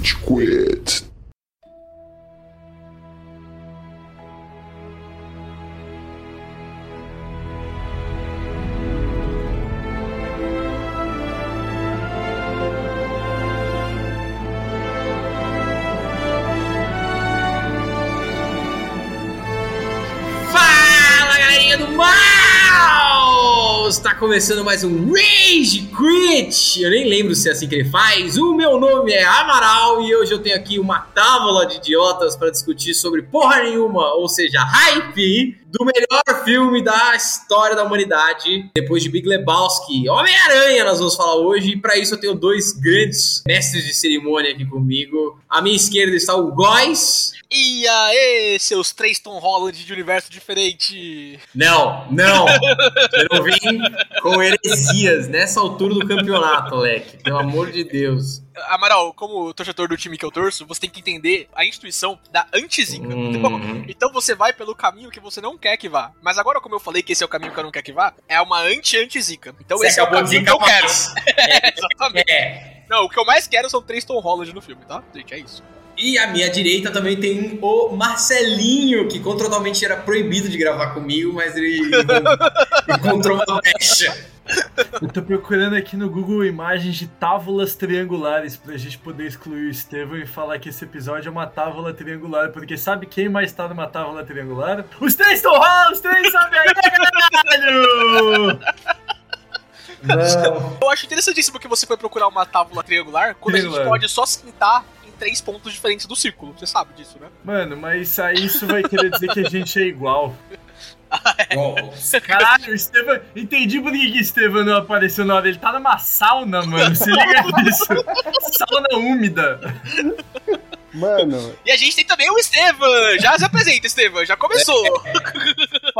Rage Quit. Começando mais um Rage Quit! Eu nem lembro se é assim que ele faz. O meu nome é Amaral e hoje eu tenho aqui uma tábua de idiotas para discutir sobre porra nenhuma, ou seja, hype do melhor filme da história da humanidade, depois de Big Lebowski. Homem-Aranha nós vamos falar hoje e para isso eu tenho dois grandes mestres de cerimônia aqui comigo. À minha esquerda está o Góis. E aí, seus três Tom Holland de universo diferente? Não, não. Você não vem com heresias nessa altura do campeonato, Leque. Pelo amor de Deus. Amaral, como torcedor do time que eu torço, você tem que entender a instituição da antizica. Uhum. Então, então você vai pelo caminho que você não quer que vá. Mas agora, como eu falei que esse é o caminho que eu não quero que vá, é uma anti-antizica. Então Você esse é o caminho que eu quero. mais. Exatamente. É. Não, o que eu mais quero são três Tom Holland no filme, tá? Gente, é isso. E à minha direita também tem o Marcelinho, que contratualmente era proibido de gravar comigo, mas ele encontrou uma brecha. Eu tô procurando aqui no Google imagens de tábulas triangulares pra gente poder excluir o Estevão e falar que esse episódio é uma tábula triangular, porque sabe quem mais tá numa tábula triangular? Os três estão lá, os três sabem aí, caralho! Não. Eu acho interessantíssimo que você foi procurar uma tábua triangular quando a gente pode só sentar três pontos diferentes do círculo. Você sabe disso, né? Mano, mas aí isso vai querer dizer que a gente é igual. Bom, Caralho, o Estevam. Entendi por que que Estevam não apareceu na hora. Ele tá numa sauna, mano. Se liga nisso. Sauna úmida. Mano, E a gente tem também o Estevam. Já se apresenta, Estevam. Já começou.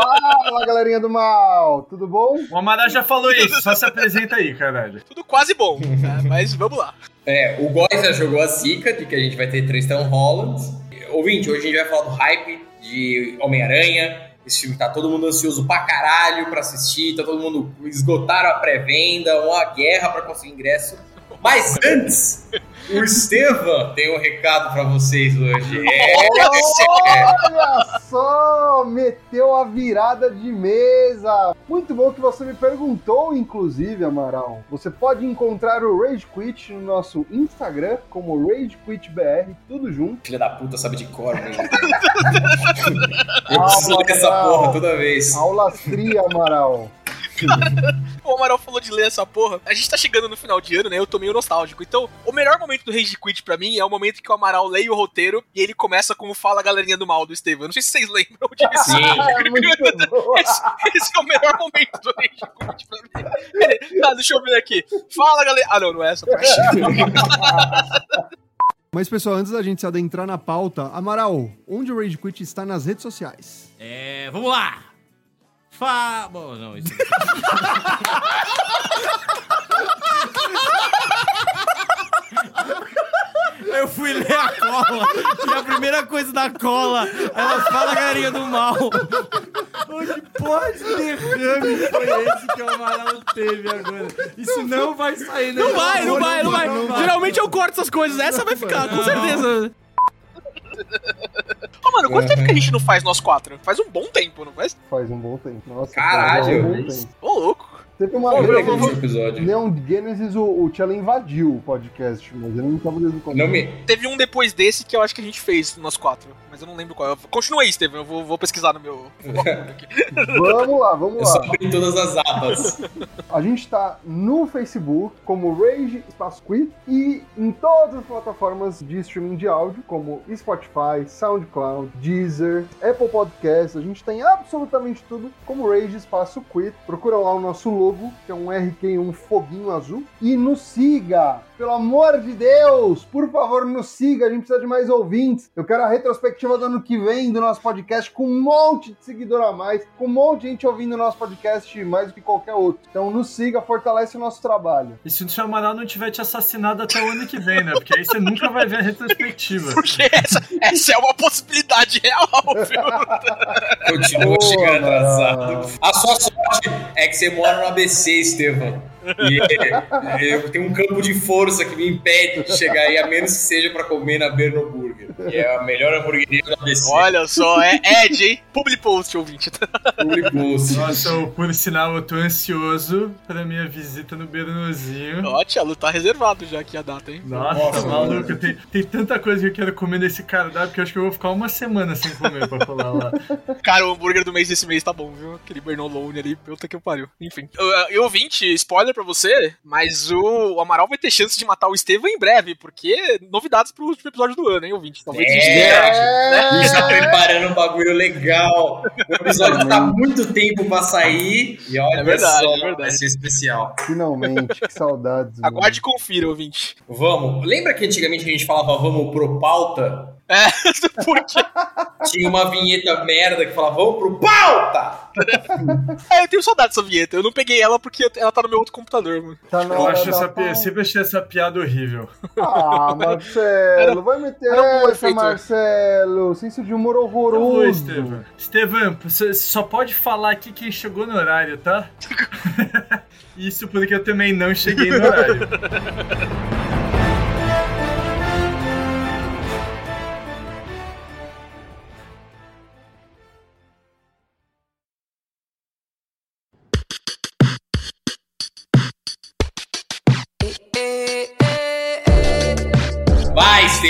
Fala galerinha do mal, tudo bom? O Amaral já falou isso. Só se apresenta aí, caralho. Tudo quase bom. né? Mas vamos lá. é, o Góis já jogou a zica de que a gente vai ter três Tom Hollands. Ouvinte, hoje a gente vai falar do hype de Homem-Aranha. Esse filme tá todo mundo ansioso pra caralho pra assistir, tá todo mundo esgotaram a pré-venda, uma guerra pra conseguir ingresso. Mas antes, o Estevam tem um recado pra vocês hoje. É, Olha só, meteu a virada de mesa. Muito bom que você me perguntou, inclusive, Amaral. Você pode encontrar o Rage Quit no nosso Instagram como Rage Quit BR, tudo junto. filha da puta sabe de cor, né? Eu preciso dessa Amaral. porra toda vez. Aulas fria, Amaral. O Amaral falou de ler essa porra. A gente tá chegando no final de ano, né? Eu tô meio nostálgico. Então, o melhor momento do Rage Quit pra mim é o momento que o Amaral leia o roteiro e ele começa como fala a galerinha do mal do Estevam. Não sei se vocês lembram disso. Sim. É boa. Esse, esse é o melhor momento do Rage Quit pra mim. Peraí, Ah, deixa eu ver aqui. Fala, galera. Ah, não, não é essa parte. Mas, pessoal, antes da gente se adentrar na pauta, Amaral, onde o Rage Quit está nas redes sociais? É, vamos lá! Fa... Bom, não, isso... Eu fui ler a cola e a primeira coisa da cola, ela fala galerinha do mal. Onde pode derrame foi esse que o Amaral teve agora? Isso não vai sair, né? Não vai, não vai, não vai. Geralmente eu corto essas coisas. Essa vai ficar, com certeza. Ô, mano, quanto tempo que a gente não faz nós quatro? Faz um bom tempo, não faz? Faz um bom tempo. Nossa, Caralho. um bom tempo. Ô, louco. Teve uma ver vez aquele episódio. Neon Genesis, o, o Tchela invadiu o podcast, mas ele não tava desde o começo. Não me, Teve um depois desse que eu acho que a gente fez, nós quatro. Mas eu não lembro qual. Continua aí, Estevam. Eu vou, vou pesquisar no meu. Vamos lá, vamos eu só lá. abri todas as abas. A gente tá no Facebook como Rage Espaço Quit e em todas as plataformas de streaming de áudio, como Spotify, SoundCloud, Deezer, Apple Podcasts. A gente tem absolutamente tudo como Rage Espaço Quit. Procura lá o nosso logo, que é um RQ e um foguinho azul. E nos siga! Pelo amor de Deus! Por favor, nos siga! A gente precisa de mais ouvintes. Eu quero a retrospectiva do ano que vem do nosso podcast com um monte de seguidor a mais, com um monte de gente ouvindo o nosso podcast mais do que qualquer outro. Então nos siga, fortalece o nosso trabalho. E se o seu Amaral não tiver te assassinado até o ano que vem, né? Porque aí você nunca vai ver a retrospectiva. Porque essa, essa é uma possibilidade real, viu? Continua chegando atrasado. A sua sorte é que você mora no ABC, Estevam. E é, eu tenho um campo de força que me impede de chegar aí, a menos que seja pra comer na Berno Burger. Que é a melhor hamburgueria da ABC. Olha só, é Ed, hein? Public post, ouvinte. Public Post. Nossa, eu, por sinal, eu tô ansioso pra minha visita no Bernozinho. Ó, Tchelo, tá reservado já aqui a data, hein? Nossa, Nossa, maluco, tem, tem tanta coisa que eu quero comer nesse cardápio que eu acho que eu vou ficar uma semana sem comer pra falar lá. Cara, o hambúrguer do mês desse mês tá bom, viu? Aquele Bernolone ali, puta que pariu. Enfim. Eu, eu ouvinte, spoiler pra você, mas o, o Amaral vai ter chance de matar o Estevam em breve, porque novidades pro último episódio do ano, hein, ouvinte? Talvez a gente É, gente tá preparando um bagulho legal. O episódio tá muito tempo pra sair. E olha É verdade, só, é verdade. vai ser especial. Finalmente, que saudades. mano. Aguarde e confira, ouvinte. Vamos. Lembra que antigamente a gente falava vamos pro pauta? É, porque. Tinha uma vinheta merda que falava vamos pro pauta! É, eu tenho saudade dessa vinheta. Eu não peguei ela porque ela tá no meu outro computador, mano. Tá na Eu acho essa, sempre achei essa piada horrível. Ah, Marcelo, vai meter um essa, efeito. Marcelo. Senso de humor Ô, horroroso. Estevam. Estevam, você só pode falar aqui quem chegou no horário, tá? Isso porque eu também não cheguei no horário.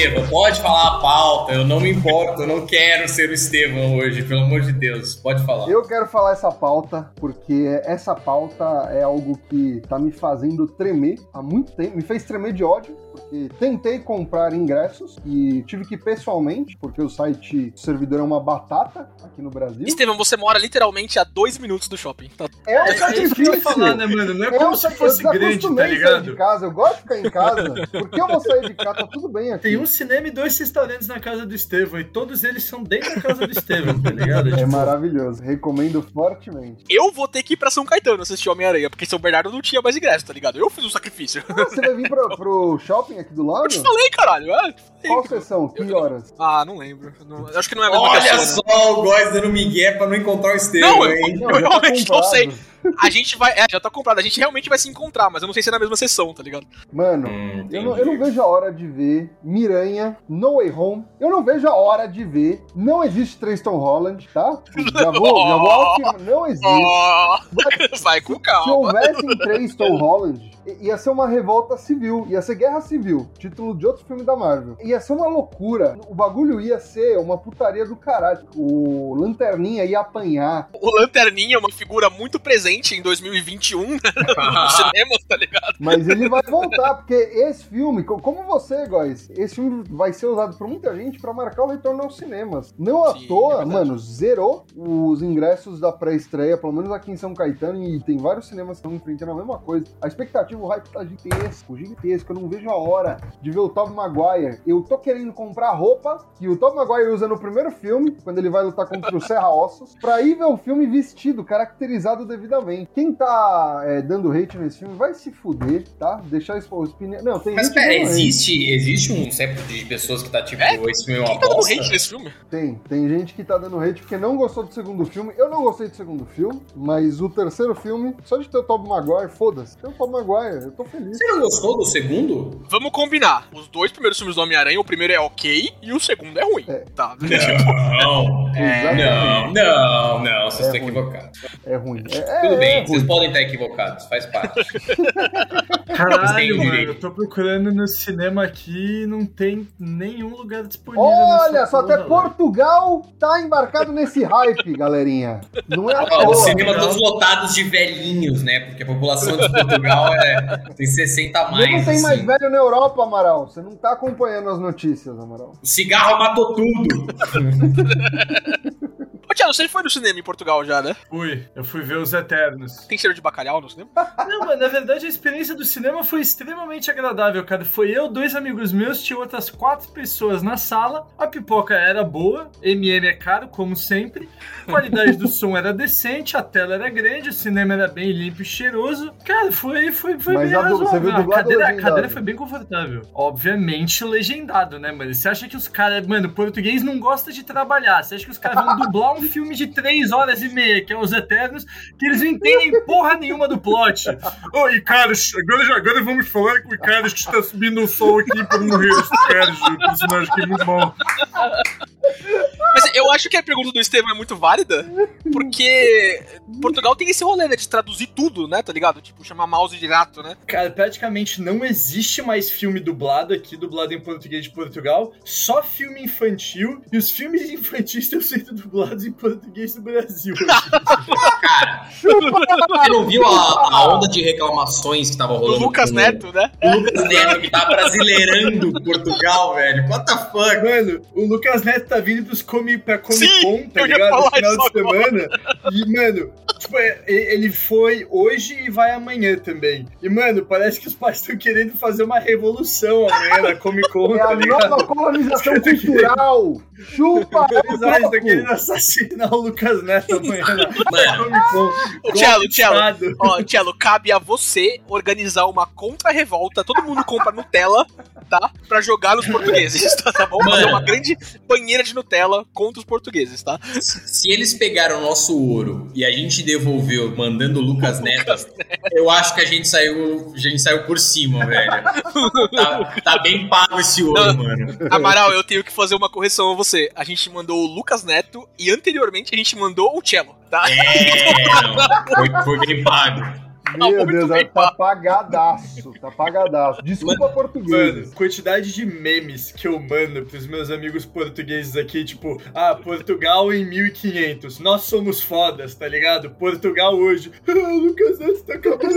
Vai, Estevam, pode falar a pauta. Eu não me importo, eu não quero ser o Estevam hoje, pelo amor de Deus. Pode falar. Eu quero falar essa pauta porque essa pauta é algo que tá me fazendo tremer há muito tempo. Me fez tremer de ódio, porque tentei comprar ingressos e tive que ir pessoalmente, porque o site, o servidor é uma batata aqui no Brasil. Estevam, você mora literalmente a dois minutos do shopping. Tá? É um É isso que eu sacrifício. falar, né, mano? Não é Eu, como se fosse eu grande, tá sair de ligado? casa, eu gosto de ficar em casa. Por que eu vou sair de casa? Tá tudo bem aqui. Tem um cinema e dois restaurantes na casa do Estevam, e todos eles são dentro da casa do Estevam, tá ligado? É Tipo, maravilhoso, recomendo fortemente. Eu vou ter que ir pra São Caetano assistir Homem-Aranha, porque São Bernardo não tinha mais ingresso, tá ligado? Eu fiz um sacrifício. Ah, você vai vir pro, pro shopping aqui do lado? Eu te falei, caralho. Ah, Qual sessão? Que horas? Ah, não lembro. Não- acho que não é a mesma Olha pessoa, né? só o Góis dando migué pra não encontrar o Estevam, Não, eu- hein? Não, Eu já tá realmente não sei. A gente vai. É, já tá comprado. A gente realmente vai se encontrar, mas eu não sei se é na mesma sessão, tá ligado? Mano, Hum, eu não, eu não vejo a hora de ver Miranha, No Way Home. Eu não vejo a hora de ver. Não existe três Tom Holland, tá? Já vou, já vou Não existe. Oh, vai com Se calma. houvessem três Tom Holland, i- ia ser uma revolta civil, ia ser guerra civil, título de outro filme da Marvel. Ia ser uma loucura. O bagulho ia ser uma putaria do caralho. O Lanterninha ia apanhar. O Lanterninha é uma figura muito presente em 2021 né, no cinema, tá ligado? Mas ele vai voltar, porque esse filme, co- como você, Góis, esse filme vai ser usado por muita gente pra marcar o retorno aos cinemas. Não à Sim, é toa, verdade. mano, zerou os ingressos da pré-estreia, pelo menos aqui em São Caetano, e tem vários cinemas que estão enfrentando a mesma coisa. A expectativa, o hype tá gigantesco, gigantesco. Eu não vejo a hora de ver o Tobey Maguire. Eu tô querendo comprar a roupa que o Tobey Maguire usa no primeiro filme, quando ele vai lutar contra o Serra Ossos, pra ir ver o filme vestido, caracterizado devidamente. Quem tá é, dando hate nesse filme vai se fuder, tá? Deixar isso os pneus. Não, tem Mas pera, dando hate. existe, existe um século de pessoas que tá tipo, É? esse filme é uma Quem tá dando hate nesse filme? Tem, tem gente que tá dando hate porque não gostou do segundo filme. Eu não gostei do segundo filme, mas o terceiro filme, só de ter o Tobey Maguire, foda-se. Tem o Tobey Maguire, eu tô feliz. Você não gostou do segundo? Vamos combinar. Os dois primeiros filmes do Homem-Aranha, o primeiro é ok e o segundo é ruim. É. Tá. Não. Exatamente. Não, não, não, vocês É estão equivocados. É ruim. É, é, Tudo bem, é vocês ruim. podem estar equivocados, faz parte. Caralho, mano, eu tô procurando no cinema aqui e não tem nenhum lugar disponível. Olha só, até. Portugal tá embarcado nesse hype, galerinha. Não é Ó, os cinemas todos lotados de velhinhos, né? Porque a população de Portugal é, tem 60 a mais. não tem mais assim. velho na Europa, Amaral. Você não tá acompanhando as notícias, Amaral. O cigarro matou tudo. Ô, Thiago, você foi no cinema em Portugal já, né? Fui, eu fui ver os Eternos. Tem cheiro de bacalhau no cinema? Não, mas na verdade a experiência do cinema foi extremamente agradável, cara. Foi eu, dois amigos meus, tinha outras quatro pessoas na sala. A pipoca era boa, MM é caro, como sempre. A qualidade do som era decente, a tela era grande, o cinema era bem limpo e cheiroso. Cara, foi, foi, foi Mas bem a du- você razoável. viu A cadeira, a cadeira foi bem confortável. Obviamente legendado, né, mano? Você acha que os caras... Mano, português não gosta de trabalhar. Você acha que os caras vão dublar um um filme de 3 horas e meia, que é Os Eternos, que eles não entendem porra nenhuma do plot. Ô, Icarus, agora, agora vamos falar com o Icarus que está subindo o sol aqui para morrer. Esse Icarus, o personagem que é muito bom. Eu acho que a pergunta do Estevam é muito válida, porque Portugal tem esse rolê, né, de traduzir tudo, né, tá ligado? Tipo, chamar mouse de gato, né? Cara, praticamente não existe mais filme dublado aqui, dublado em português de Portugal, só filme infantil, e os filmes infantis estão sendo dublados em português do Brasil. Cara, você não viu a, a onda de reclamações que tava Do rolando? Lucas com Neto, né? O Lucas Neto que tá brasileirando Portugal, velho. What the fuck? Mano, o Lucas Neto tá vindo pros come, pra Comic Con, tá ligado? No final de semana. E, mano, tipo, é, ele foi hoje e vai amanhã também. E, mano, parece que os pais estão querendo fazer uma revolução amanhã na Comic Con, É tá a nova colonização caras cultural. Chupa! Estão louco. querendo assassinar o Lucas Neto amanhã Mano, Tchelo, Tchelo. de. Ó, Tchelo, cabe a você organizar uma contra-revolta. Todo mundo compra Nutella, tá? Pra jogar nos portugueses, tá, tá bom? Fazer uma grande banheira de Nutella contra os portugueses, tá? se eles pegaram o nosso ouro e a gente devolveu mandando o Lucas Neto, eu acho que a gente saiu, a gente saiu por cima, velho. Tá, tá bem pago esse ouro, mano. Amaral, eu tenho que fazer uma correção a você. A gente mandou o Lucas Neto e anteriormente a gente mandou o Cello, tá? É, foi, foi bem pago. Meu Deus, bem, tá pagadaço. Tá pagadaço. Desculpa português. Mano, quantidade de memes que eu mando pros meus amigos portugueses aqui, tipo, ah, Portugal em 1500, nós somos fodas, tá ligado? Portugal hoje, ah, o Lucas Neto tá acabando.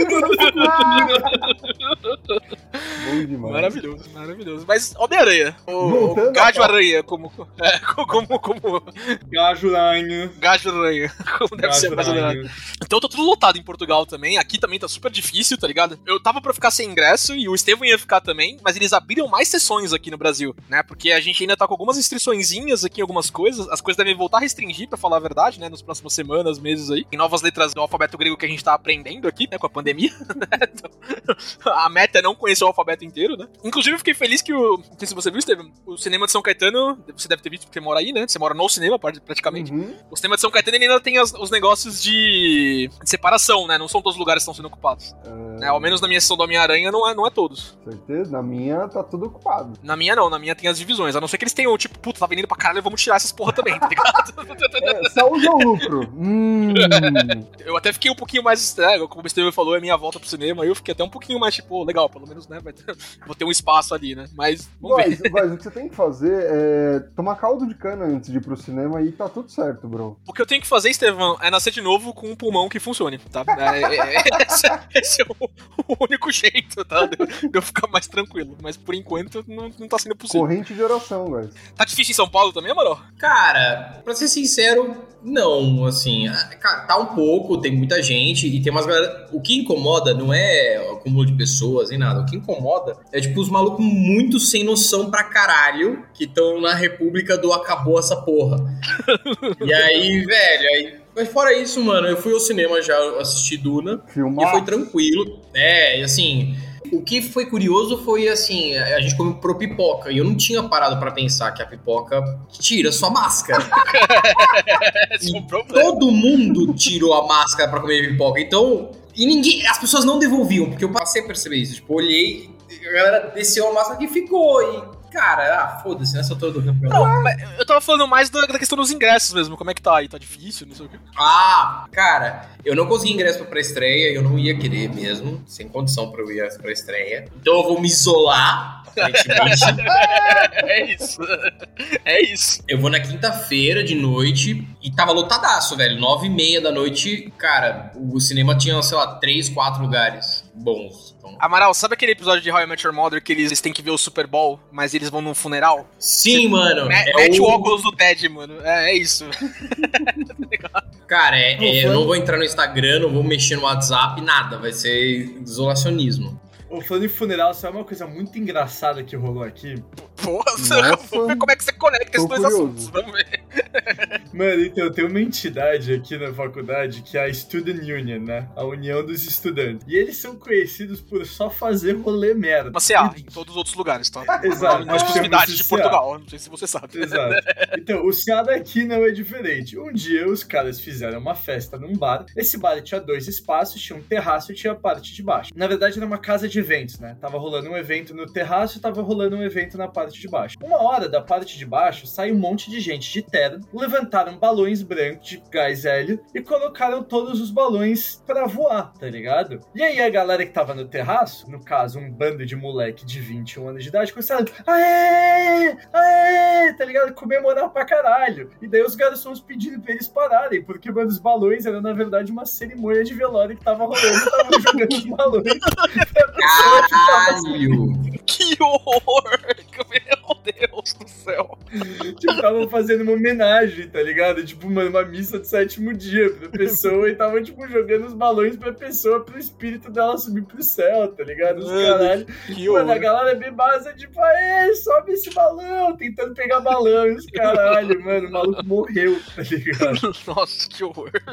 Bom demais. Maravilhoso, maravilhoso. Mas Homem-Aranha, o, o Voltando Gajo à- Aranha, como, é, como, como Gajo Ranho. Gajo Aranha, como deve ser Gajo brasileiro. Ranho. Então tá tudo lotado em Portugal também. Aqui também tá super difícil, tá ligado? Eu tava pra ficar sem ingresso e o Estevam ia ficar também, mas eles abriram mais sessões aqui no Brasil, né? Porque a gente ainda tá com algumas restriçõezinhas aqui em algumas coisas. As coisas devem voltar a restringir, pra falar a verdade, né? Nas próximas semanas, meses aí. Em novas letras do alfabeto grego que a gente tá aprendendo aqui, né? Com a pandemia. né? Então, a meta é não conhecer o alfabeto inteiro, né? Inclusive, eu fiquei feliz que o. Não sei se você viu, Estevam. O cinema de São Caetano, você deve ter visto porque mora aí, né? Você mora no cinema, praticamente. Uhum. O cinema de São Caetano ainda tem as- os negócios de, de separação, né? Não são todos os lugares estão sendo ocupados. Né? Ao menos na minha sessão do Homem-Aranha não é, não é todos. Certeza? Na minha tá tudo ocupado. Na minha não, na minha tem as divisões. A não ser que eles tenham, tipo, puta, tá vendendo pra caralho, vamos tirar essas porra também, tá ligado? É, saúde ou lucro? Hum. eu até fiquei um pouquinho mais, né, como o Steven falou, é minha volta pro cinema, eu fiquei até um pouquinho mais, tipo, legal, pelo menos, né? vai ter- vou ter um espaço ali, né? Mas, vamos ver. Guys, guys, o que você tem que fazer é tomar caldo de cana antes de ir pro cinema e tá tudo certo, bro. O que eu tenho que fazer, Estevão, é nascer de novo com um pulmão que funcione, tá? É, é- é- esse, é- esse é o, o único jeito, tá? De, de eu ficar mais tranquilo. Mas por enquanto não, não tá sendo possível. Corrente de oração, guys. Tá difícil em São Paulo também, Amaral? Cara, pra ser sincero, não, assim, cara, tá um pouco, tem muita gente e tem umas galera. O que incomoda não é o acúmulo de pessoas nem nada. O que incomoda é, tipo, os malucos muito sem noção pra caralho que estão na República do acabou essa porra. e aí, velho, aí. Mas fora isso, mano, eu fui ao cinema já assistir Duna. E Filmar. foi tranquilo. É, e assim, o que foi curioso foi assim, a gente comprou pipoca e eu não tinha parado pra pensar que a pipoca tira sua máscara. É um. Todo mundo tirou a máscara pra comer pipoca. Então, e ninguém, as pessoas não devolviam, porque eu passei a perceber isso. Tipo, olhei, a galera desceu a máscara que ficou e cara, ah, foda-se, nessa altura do campeonato. Não, eu tava falando mais da, da questão dos ingressos mesmo. Como é que tá aí? Tá difícil, não sei o quê. Ah, cara, eu não consegui ingresso pra pré-estreia, eu não ia querer mesmo, sem condição pra eu ir pra estreia. Então eu vou me isolar, aparentemente. É isso. É isso. eu vou na quinta-feira de noite e tava lotadaço, velho. Nove e meia da noite, cara, o cinema tinha, sei lá, três, quatro lugares bons. Então... Amaral, sabe aquele episódio de How I Met Your Mother que eles têm que ver o Super Bowl, mas eles vão num funeral? Sim, mano. Me- é mete o... o- óculos do Ted, mano. É, é isso. Cara, é- é, eu não vou entrar no Instagram, não vou mexer no WhatsApp, nada. Vai ser isolacionismo. Ô, falando em funeral, sabe uma coisa muito engraçada que rolou aqui? Porra, Nossa. vamos ver como é que você conecta esses dois curioso. assuntos. Vamos ver. Mano, então tem uma entidade aqui na faculdade que é a Student Union, né? A União dos Estudantes. E eles são conhecidos por só fazer rolê merda. Mas CA, em todos os outros lugares, tá? Exato. Nas possibilidades de. Portugal, não sei se você sabe. Exato. Então, o CA daqui não é diferente. Um dia os caras fizeram uma festa num bar. Esse bar tinha dois espaços, tinha um terraço e tinha a parte de baixo. Na verdade, era uma casa de eventos, né? Tava rolando um evento no terraço e tava rolando um evento na parte de baixo. Uma hora da parte de baixo, sai um monte de gente de terno, levantaram balões brancos de gás hélio e colocaram todos os balões pra voar, tá ligado? E aí a galera que tava no terraço, no caso, um bando de moleque de 21 anos de idade, começaram, aê, aê, tá ligado? Comemorar pra caralho. E daí os garçons pedindo pra eles pararem, porque, mano, os balões eram, na verdade, uma cerimônia de velório que tava rolando, estavam jogando os balões tava Caralho! Que horror! Meu Deus do céu. Tipo, estavam fazendo uma homenagem, tá ligado? Tipo, mano, uma missa de sétimo dia pra pessoa e tava, tipo, jogando os balões pra pessoa, pro espírito dela subir pro céu, tá ligado? Os Mano, caralho. Que Mano, a galera é bebaça, tipo, aê, sobe esse balão, tentando pegar balão, e os caralho, mano, o maluco morreu, tá ligado? Nossa, que horror.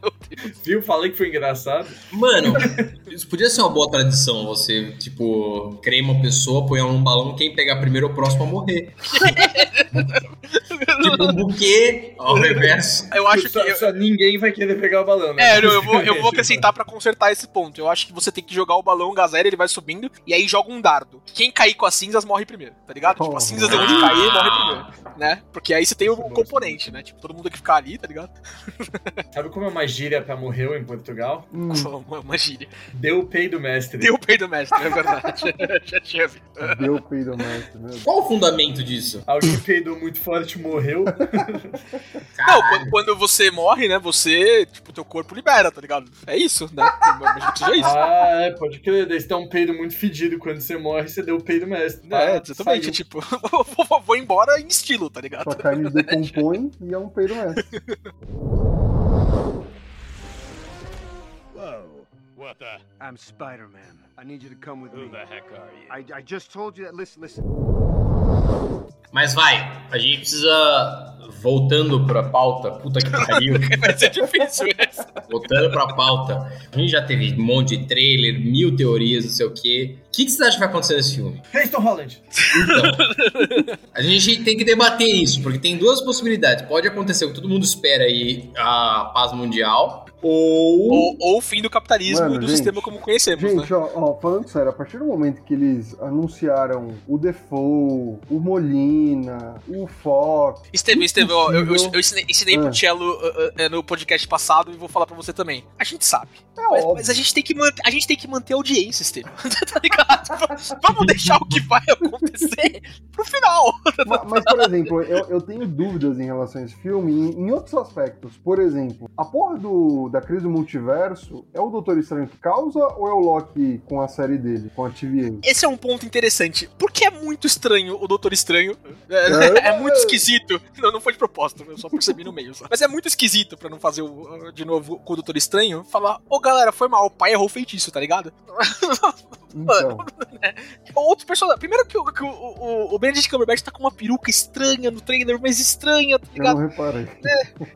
Meu Deus. Viu? Falei que foi engraçado. Mano, isso podia ser uma boa tradição, você, tipo, crema uma pessoa, põe num balão, quem pegar primeiro é o próximo a morrer. tipo um buquê ao reverso. Eu acho que. só, eu- só ninguém vai querer pegar o balão, né? É, eu, eu vou, eu vou acrescentar pra consertar esse ponto. Eu acho que você tem que jogar o balão gazela, ele vai subindo, e aí joga um dardo. Quem cair com as cinzas morre primeiro, tá ligado? Tipo, as cinzas de onde cair morre primeiro, né? Porque aí você tem o componente, né? Tipo, todo mundo tem que ficar ali, tá ligado? Sabe como é uma gíria pra morreu em Portugal? Hum, Uma, uma gíria. Deu o peido mestre. Deu o peido mestre, é verdade. Já tinha visto. deu o peido mestre mesmo. Qual o fundamento disso? Alguém peidou muito forte morreu. Não, Caralho. quando, quando você morre, né? Você, tipo, teu corpo libera, tá ligado? É isso, né? Eu imagino que seja isso. Ah, é, pode crer. Daí você dá um peido muito fedido. Quando você morre, você deu o peido mestre. É, Ah, exatamente. saiu. Tipo, vou, vou- vou embora em estilo, tá ligado? Sua carne decompõe e é um peido mestre. Whoa. What the? I'm Spider Man. I need you to come with Who me. the heck are you? I, I just told you that. Listen, listen. Mas vai, a gente precisa. Voltando pra pauta, puta que pariu. Vai ser difícil essa. Voltando pra pauta, a gente já teve um monte de trailer, mil teorias, não sei o quê. O que, que você acha que vai acontecer nesse filme? Preston Holland. Então, a gente tem que debater isso, porque tem duas possibilidades. Pode acontecer o que todo mundo espera aí, a paz mundial, ou... Ou, ou o fim do capitalismo Mano, e do gente, sistema como conhecemos, né? Gente, ó, ó, falando sério, a partir do momento que eles anunciaram o Defoe, o Molina, o Fox. Estevão, Estevão, ó, eu, eu, eu ensinei, ensinei pro Ah. Cello uh, uh, uh, no podcast passado e vou falar pra você também. A gente sabe. É Mas, óbvio. mas a, gente tem que manter, a gente tem que manter a audiência, Estevão. tá ligado? Vamos deixar o que vai acontecer pro final. Ma- Mas, por exemplo, eu, eu tenho dúvidas em relação a esse filme em, em outros aspectos. Por exemplo, a porra do, da crise do multiverso é o Doutor Estranho que causa ou é o Loki com a série dele, com a TVA? Esse é um ponto interessante. Porque é muito estranho o Doutor Estranho. É, é muito esquisito. Não, não foi de propósito, eu só percebi no meio. Só. Mas é muito esquisito pra não fazer o, de novo com o Doutor Estranho. Falar, ô galera, foi mal, o pai errou o feitiço, tá ligado? Então, Outros personagens. Primeiro que, o, que o, o, o Benedict Cumberbatch tá com uma peruca estranha no trailer, mas estranha, tá eu ligado? não reparei.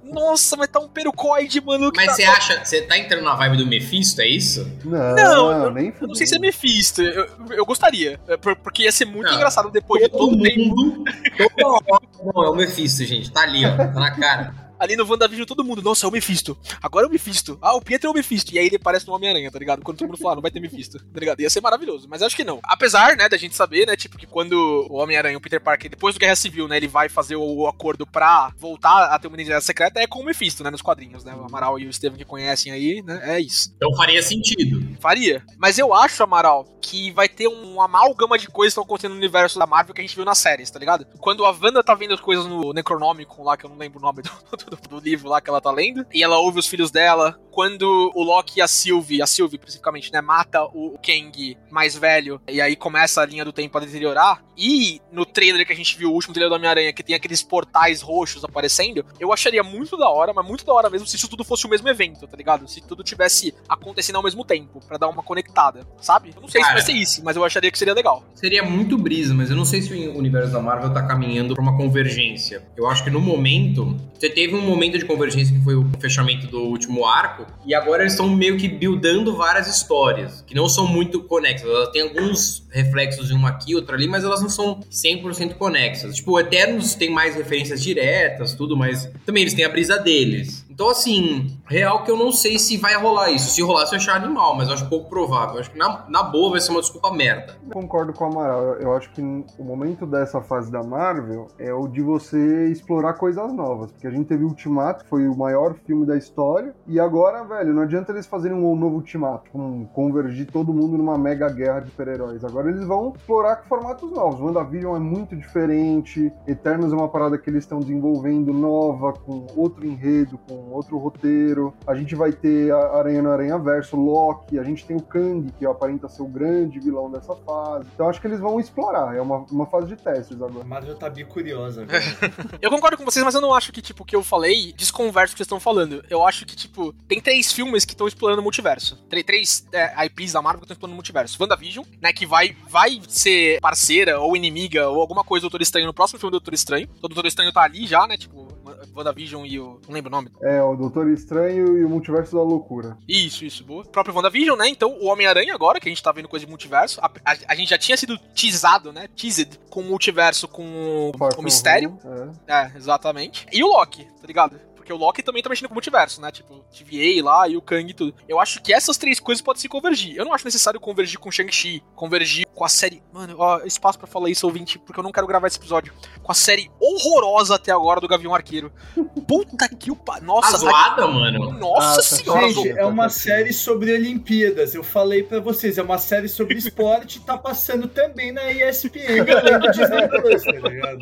Nossa, mas tá um perucoide, mano. Mas tá- você acha, você tá entrando na vibe do Mephisto, é isso? Não, Não, eu- nem Eu não sei se é Mephisto. Eu, eu gostaria. é, por- Porque ia ser muito Não. engraçado depois de todo Todo o tempo. mundo, toda hora. Não, é o Mephisto, gente, tá ali, ó, tá na cara. Ali no WandaVision, todo mundo, nossa, é o Mephisto. Agora é o Mephisto. Ah, o Pietro é o Mephisto. E aí ele parece no Homem-Aranha, tá ligado? Quando todo mundo fala, não vai ter Mephisto, tá ligado? Ia ser maravilhoso, mas acho que não. Apesar, né, da gente saber, né, tipo, que quando o Homem-Aranha, o Peter Parker, depois do Guerra Civil, né, ele vai fazer o, acordo pra voltar a ter uma identidade secreta, é com o Mephisto, né, nos quadrinhos, né? O Amaral e o Steven que conhecem aí, né, é isso. Então faria sentido. Faria. Mas eu acho, Amaral, que vai ter um amálgama de coisas que estão acontecendo no universo da Marvel que a gente viu nas séries, tá ligado? Quando a Wanda tá vendo as coisas no Necronômico lá, que eu não lembro o nome do, do- do livro lá que ela tá lendo, e ela ouve os filhos dela. Quando o Loki e a Sylvie, a Sylvie especificamente, né, mata o Kang mais velho, e aí começa a linha do tempo a deteriorar. E no trailer que a gente viu, o último trailer do Homem-Aranha, que tem aqueles portais roxos aparecendo, eu acharia muito da hora, mas muito da hora mesmo se isso tudo fosse o mesmo evento, tá ligado? Se tudo tivesse acontecendo ao mesmo tempo, pra dar uma conectada, sabe? Eu não sei Cara. se vai ser isso, mas eu acharia que seria legal. Seria muito brisa, mas eu não sei se o universo da Marvel tá caminhando pra uma convergência. Eu acho que no momento, você teve teve um momento de convergência que foi o fechamento do último arco, e agora eles estão meio que buildando várias histórias, que não são muito conexas. Elas têm alguns reflexos de uma aqui, outra ali, mas elas não são 100% conexas. Tipo, o Eternos tem mais referências diretas, tudo, mas também eles têm a brisa deles. Então, assim, real que eu não sei se vai rolar isso. Se rolar, se achar animal, mas eu acho pouco provável. Eu acho que na, na boa vai ser uma desculpa merda. Concordo com o Amaral. Eu- Eu acho que o momento dessa fase da Marvel é o de você explorar coisas novas. Porque a gente teve o Ultimato, que foi o maior filme da história. E agora, velho, não adianta eles fazerem um novo Ultimato, com convergir todo mundo numa mega guerra de super-heróis. Agora eles vão explorar formatos novos. WandaVision é muito diferente. Eternos é uma parada que eles estão desenvolvendo nova, com outro enredo, com outro roteiro. A gente vai ter a Aranha no Aranha Verso, Loki, a gente tem o Kang, que aparenta ser o grande vilão dessa fase. Então acho que eles vão explorar. É uma, uma fase de testes agora. A Marvel tá bicuriosa, velho. Eu concordo com vocês, mas eu não acho que, tipo, o que eu falei desconversa o que vocês estão falando. Eu acho que, tipo, tem três filmes que estão explorando o multiverso. Três, três é, IPs da Marvel que estão explorando o multiverso. WandaVision, né, que vai, vai ser parceira ou inimiga ou alguma coisa do Doutor Estranho no próximo filme do Doutor Estranho. O Doutor Estranho tá ali já, né, tipo, WandaVision e o... não lembro o nome. É, o Doutor Estranho e o Multiverso da Loucura. Isso, isso, boa. O próprio WandaVision, né? Então, o Homem-Aranha agora, que a gente tá vendo coisa de multiverso, a, a- a gente já tinha sido teasado, né? Teased com o multiverso, com o, o mistério. Home, é. É, exatamente. E o Loki, tá ligado? Porque o Loki também tá mexendo com o multiverso, né? Tipo, TVA lá e o Kang e tudo. Eu acho que essas três coisas podem se convergir. Eu não acho necessário convergir com Shang-Chi, convergir com a série. Mano, ó, espaço pra falar isso, ouvinte, porque eu não quero gravar esse episódio. Com a série horrorosa até agora do Gavião Arqueiro. Puta que o pa... Nossa, A zoada, mano. Nossa Ah, tá senhora, Gente, é uma série sobre Olimpíadas. Eu falei pra vocês, é uma série sobre esporte, tá passando também na ESPN, além do Disney Plus, tá ligado?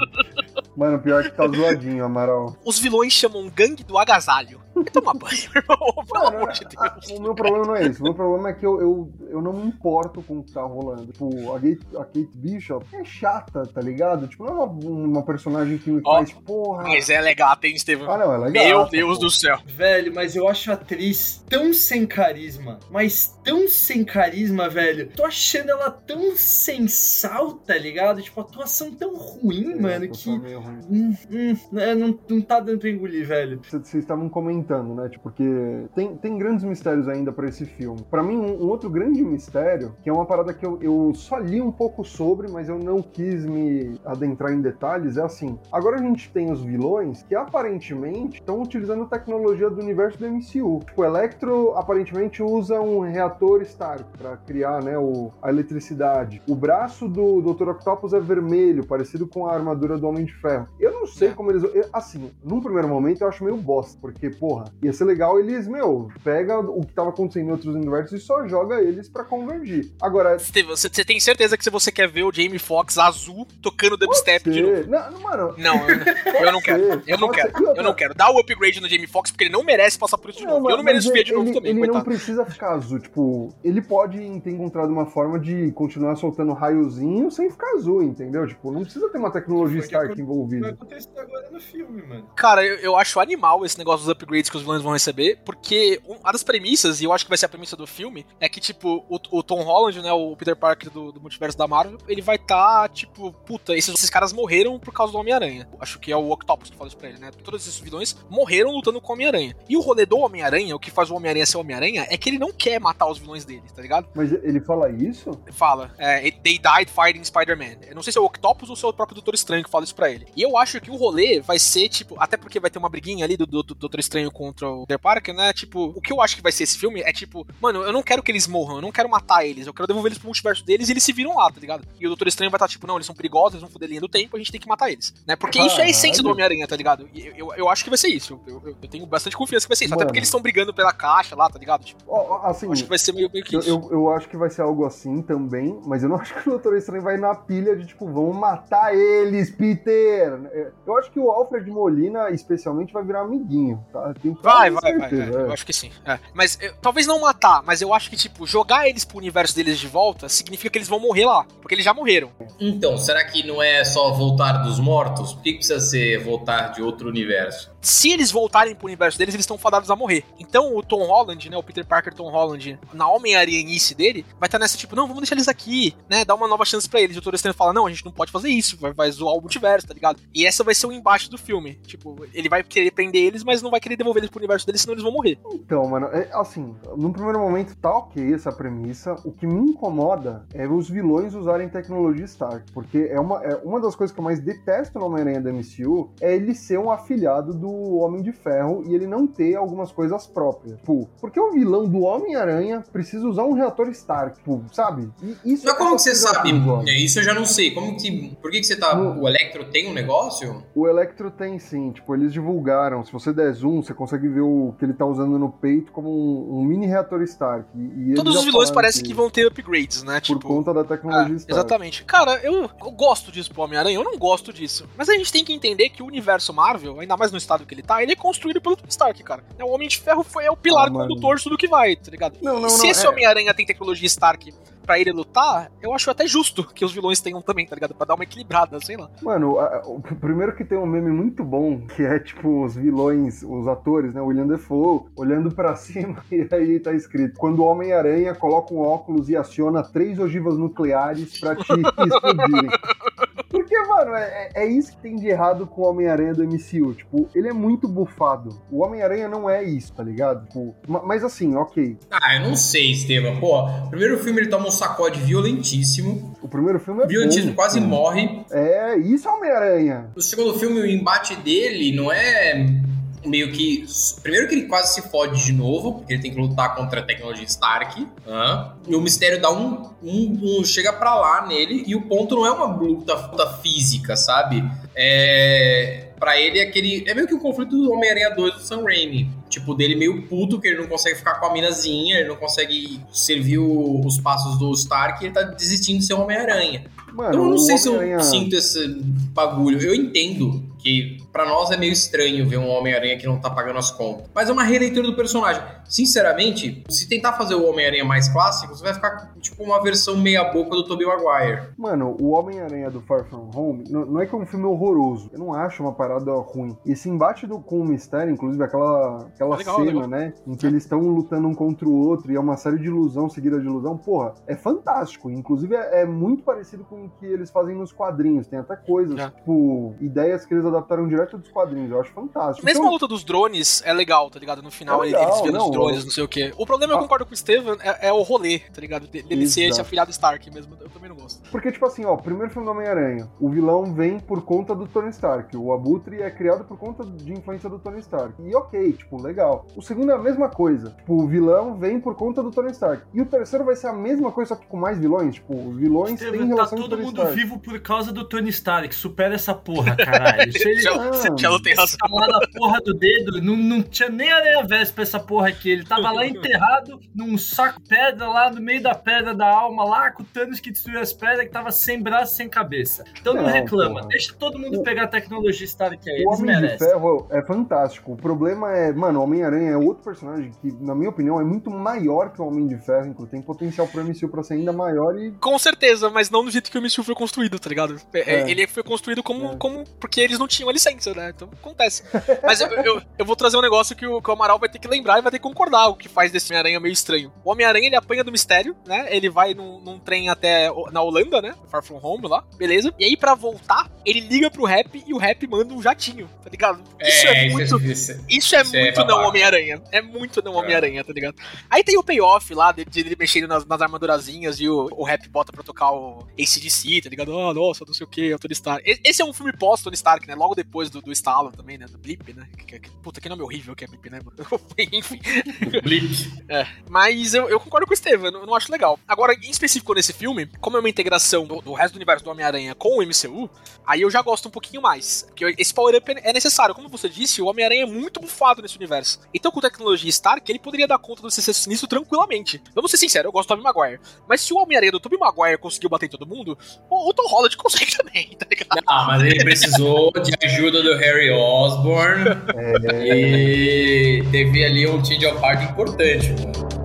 Mano, pior que tá zoadinho, Amaral. Os vilões chamam gangue do agasalho. Tomar banho, irmão. Pelo amor de Deus. o meu problema não é esse. O meu problema é que eu, eu, eu não me importo com o que tá rolando. Tipo, a Kate, a Kate Bishop é chata, tá ligado? Tipo, não é uma, uma personagem que me Ó, faz, porra. Mas é legal, tem Estevam. Ah, não, é legal. Meu Deus pô. do céu. Velho, mas eu acho a atriz tão sem carisma, mas tão sem carisma, velho. Tô achando ela tão sem sal, tá ligado? Tipo, a atuação tão ruim, É, mano, tá que. meio ruim. Hum, hum, é, não, não tá dando pra engolir, velho. Vocês estavam comentando, né? Tipo, porque tem, tem grandes mistérios ainda pra esse filme. Pra mim, um, um outro grande mistério, que é uma parada que eu, eu só li um pouco sobre, mas eu não quis me adentrar em detalhes, é assim. Agora a gente tem os vilões que aparentemente estão utilizando tecnologia do universo do MCU. Tipo, o Electro aparentemente usa um reator Stark pra criar, né, o, a eletricidade. O braço do Dr. Octopus é vermelho, parecido com a armadura do Homem de Ferro. Eu não sei É. como eles. eu- assim, num primeiro momento eu acho meio bosta, porque, porra, ia ser legal eles, meu, pega o que tava acontecendo em outros universos e só joga eles pra convergir. Agora, você você tem certeza que se você quer ver o Jamie Foxx azul tocando dubstep de novo? não, não, mano. Não, eu, eu não quero. Eu não quero. ser. Eu não quero. Dá o upgrade no Jamie Foxx porque ele não merece passar por isso de novo. eu não mereço ver de ele, novo também, ele não coitado. precisa ficar azul. Tipo, ele pode ter encontrado uma forma de continuar soltando raiozinho sem ficar azul, entendeu? Tipo, não precisa ter uma tecnologia Stark acon- Vai envolvida. acontecer agora no filme, mano. Cara, eu, eu acho animal esse negócio dos upgrades que os vilões vão receber, porque um- uma das premissas, e eu acho que vai ser a premissa do filme, é que, tipo, o, o Tom Holland, né, o Peter Parker do, do multiverso da Marvel, ele vai estar, tipo, puta, esses, esses caras morreram por causa do Homem-Aranha. Acho que é o Octopus que fala isso pra ele, né? Todos esses vilões morreram lutando com o Homem-Aranha. E o rolê do Homem-Aranha, o que faz o Homem-Aranha ser o Homem-Aranha, é que ele não quer matar os vilões dele, tá ligado? Mas ele fala isso? fala, é, they died fighting Spider-Man. Eu não sei se é o Octopus ou se é o próprio Doutor Estranho que fala isso pra ele. E eu acho que o rolê vai ser, tipo, até porque vai ter uma briguinha ali do, do, do Doutor Estranho contra o Peter Parker, né? Tipo, o que eu acho que vai ser esse filme é tipo, mano, eu não quero que eles morram, eu não quero matar eles, eu quero devolver eles pro multiverso deles e eles se viram lá, tá ligado? E o Doutor Estranho vai estar tipo, não, eles são perigosos, eles vão foder linha do tempo, a gente tem que matar eles, né? Porque isso é a essência do. Homem-Aranha, tá ligado? E eu, eu, eu acho que vai ser isso. Eu, eu- tenho bastante confiança que vai ser isso. Até Mano. porque eles estão brigando pela caixa lá, tá ligado? Tipo, assim, eu acho que vai ser meio, meio que Eu, isso. eu, eu acho que vai ser algo assim também, mas eu não acho que o Doutor Estranho vai na pilha de tipo, vamos matar eles, Peter. Eu acho que o Alfred Molina, especialmente, vai virar amiguinho, tá? Tenho Vai, vai, vai. certeza, é, é. Eu acho que sim. é. Mas eu- talvez não matar, mas eu acho que, tipo, jogar eles pro universo deles de volta significa que eles vão morrer lá. Porque eles já morreram. Então, será que não é só voltar dos mortos? Por que precisa ser voltar de outro universo? Se eles voltarem pro universo deles, eles estão fadados a morrer. Então o Tom Holland, né, o Peter Parker Tom Holland, na Homem-Aranhice dele, vai estar nessa tipo, não, vamos deixar eles aqui, né, dar uma nova chance pra eles. E o Doutor Estranho fala, não, a gente não pode fazer isso, vai, vai zoar o multiverso, tá ligado? E essa vai ser o embate do filme. Tipo, ele vai querer prender eles, mas não vai querer devolver eles pro universo deles, senão eles vão morrer. Então, mano, é, assim, no primeiro momento tá ok essa premissa. O que me incomoda é os vilões usarem tecnologia Stark, porque é uma, é uma das coisas que eu mais detesto no Homem-Aranha da MCU é ele ser um afilhado do Homem de Ferro e ele não ter algumas coisas próprias. Tipo, porque o vilão do Homem-Aranha precisa usar um reator Stark, tipo, sabe? E isso Mas como é que você sabe? É, Isso eu já não sei. Como que. Por que, que você tá. No- O Electro tem um negócio? O Electro tem sim, tipo, eles divulgaram. Se você der zoom, você consegue ver o que ele tá usando no peito como um, um mini reator Stark. E, e Todos os vilões parecem que vão ter upgrades, né? Por Tipo. conta da tecnologia Ah, Stark. exatamente. Cara, eu, eu gosto disso pro Homem-Aranha, eu não gosto disso. Mas a gente tem que entender que o universo Marvel, ainda mais no estado que ele tá, ele é construído pelo Tony Stark, cara. O Homem de Ferro foi, é o pilar Ah, condutor de tudo que vai, tá ligado? Não, não, se não, esse é- Homem-Aranha tem tecnologia Stark pra ele lutar, eu acho até justo que os vilões tenham também, tá ligado? Pra dar uma equilibrada, sei lá. Mano, a- o primeiro que tem um meme muito bom, que é tipo os vilões, os atores, né? O William Defoe olhando pra cima e aí tá escrito: quando o Homem-Aranha coloca um óculos e aciona três ogivas nucleares pra te explodirem. Porque, mano, é, é- é isso que tem de errado com o Homem-Aranha do MCU. Tipo, ele é muito bufado. O Homem-Aranha não é isso, tá ligado? Tipo, ma- mas assim, ok. Ah, eu não sei, Estevam. Pô, primeiro filme ele toma um sacode violentíssimo. O primeiro filme é Violentíssimo, bom, quase morre. É, isso é Homem-Aranha. No segundo filme, o embate dele não é meio que. Primeiro que ele quase se fode de novo, porque ele tem que lutar contra a tecnologia Stark. hã? E o mistério dá um, um, um- chega pra lá nele, e o ponto não é uma luta, luta física, sabe? É. Pra ele é aquele. É meio que o conflito do Homem-Aranha 2 do Sam Raimi. Tipo, dele meio puto, que ele não consegue ficar com a minazinha, ele não consegue servir o- os passos do Stark, e ele tá desistindo de ser Homem-Aranha. Mano, Eu não sei se eu sinto esse bagulho. Eu entendo que pra nós é meio estranho ver um Homem-Aranha que não tá pagando as contas. Mas é uma releitura do personagem. Sinceramente, se tentar fazer o Homem-Aranha mais clássico, você vai ficar tipo uma versão meia-boca do Tobey Maguire. Mano, o Homem-Aranha do Far From Home não, é que é um filme horroroso. Eu não acho uma parada ruim. Esse embate do, com o mistério, inclusive aquela, aquela Legal, cena, legal. né? Em que eles estão lutando um contra o outro e é uma série de ilusão seguida de ilusão. Porra, é fantástico. Inclusive é, é muito parecido com o que eles fazem nos quadrinhos. Tem até coisas, Já. tipo, ideias que eles adaptaram direto dos quadrinhos. Eu acho fantástico. Mesmo a Então, luta dos drones é legal, tá ligado? No final É ele- legal, eles vendo não, os drones, eu- não sei o quê. O problema, eu Ah. concordo com o Steven, é, é o rolê, tá ligado? De- Dele ser esse afilhado Stark mesmo. Eu também não gosto. Porque, tipo assim, ó, primeiro filme do Homem-Aranha, o vilão vem por conta do Tony Stark. O Abutre é criado por conta de influência do Tony Stark. E ok, tipo, legal. O segundo é a mesma coisa. Tipo, o vilão vem por conta do Tony Stark. E o terceiro vai ser a mesma coisa, só que com mais vilões. Tipo, vilões têm Estevam, tá relação com o todo Tony mundo Stark. vivo por causa do Tony Stark. Supera essa porra, caralho. Se ele Não tem razão. lá da porra do dedo, não, não tinha nem areia pra essa porra aqui. Ele tava lá enterrado num saco de pedra lá no meio da pedra da alma, lá com o Thanos que destruiu as pedras, que tava sem braço, sem cabeça. Então não, Não, reclama, porra. deixa todo mundo O- pegar a tecnologia Stark aí, O eles Homem de merecem. Ferro é fantástico. O problema é, mano, o Homem-Aranha é outro personagem que, na minha opinião, é muito maior que o Homem de Ferro. Inclusive, tem potencial pro MCU pra ser ainda maior e Com certeza, mas não do jeito que o MCU foi construído, tá ligado? É, É. Ele foi construído como, É. como. Porque eles não tinham a licença, né? Então acontece. Mas eu, eu, eu vou trazer um negócio que o, que o Amaral vai ter que lembrar e vai ter que concordar o que faz desse Homem-Aranha meio estranho. O Homem-Aranha ele apanha do mistério, né? Ele vai num, num trem até na Holanda, né? Far From Home lá, beleza. E aí pra voltar, ele liga pro rap e o rap manda um jatinho, tá ligado? Isso é, muito. isso, Isso é Isso é muito não babaca. Homem-Aranha. É muito não Homem-Aranha, tá ligado? Aí tem o payoff lá de, de ele mexendo nas, nas armadurazinhas e o, o rap bota pra tocar o ACDC, tá ligado? Ah, nossa, não sei o que, o Tony Stark. Esse é um filme pós-Tony Stark, né? Logo depois do, do Stallone também, né? Do Blip, né? Que- que- puta, que nome horrível que é Blip, né, mano? Enfim. Blip. Mas eu, eu concordo com o Steven, eu não, acho legal. Agora, em específico nesse filme, como é uma integração do, do resto do universo do Homem-Aranha com o MCU, aí eu já gosto um pouquinho mais. Porque esse power-up é é necessário. Como você disse, o Homem-Aranha é muito bufado nesse universo. Então, com tecnologia Stark, ele poderia dar conta do CC Sinistro tranquilamente. Vamos ser sinceros, eu gosto do Tobey Maguire. Mas se o Homem-Aranha do Tobey Maguire conseguiu bater em todo mundo, o, o Tom Holland consegue também, tá ligado? Ah, mas ele precisou de ajuda do Harry Osborn e teve ali um change of heart importante, mano.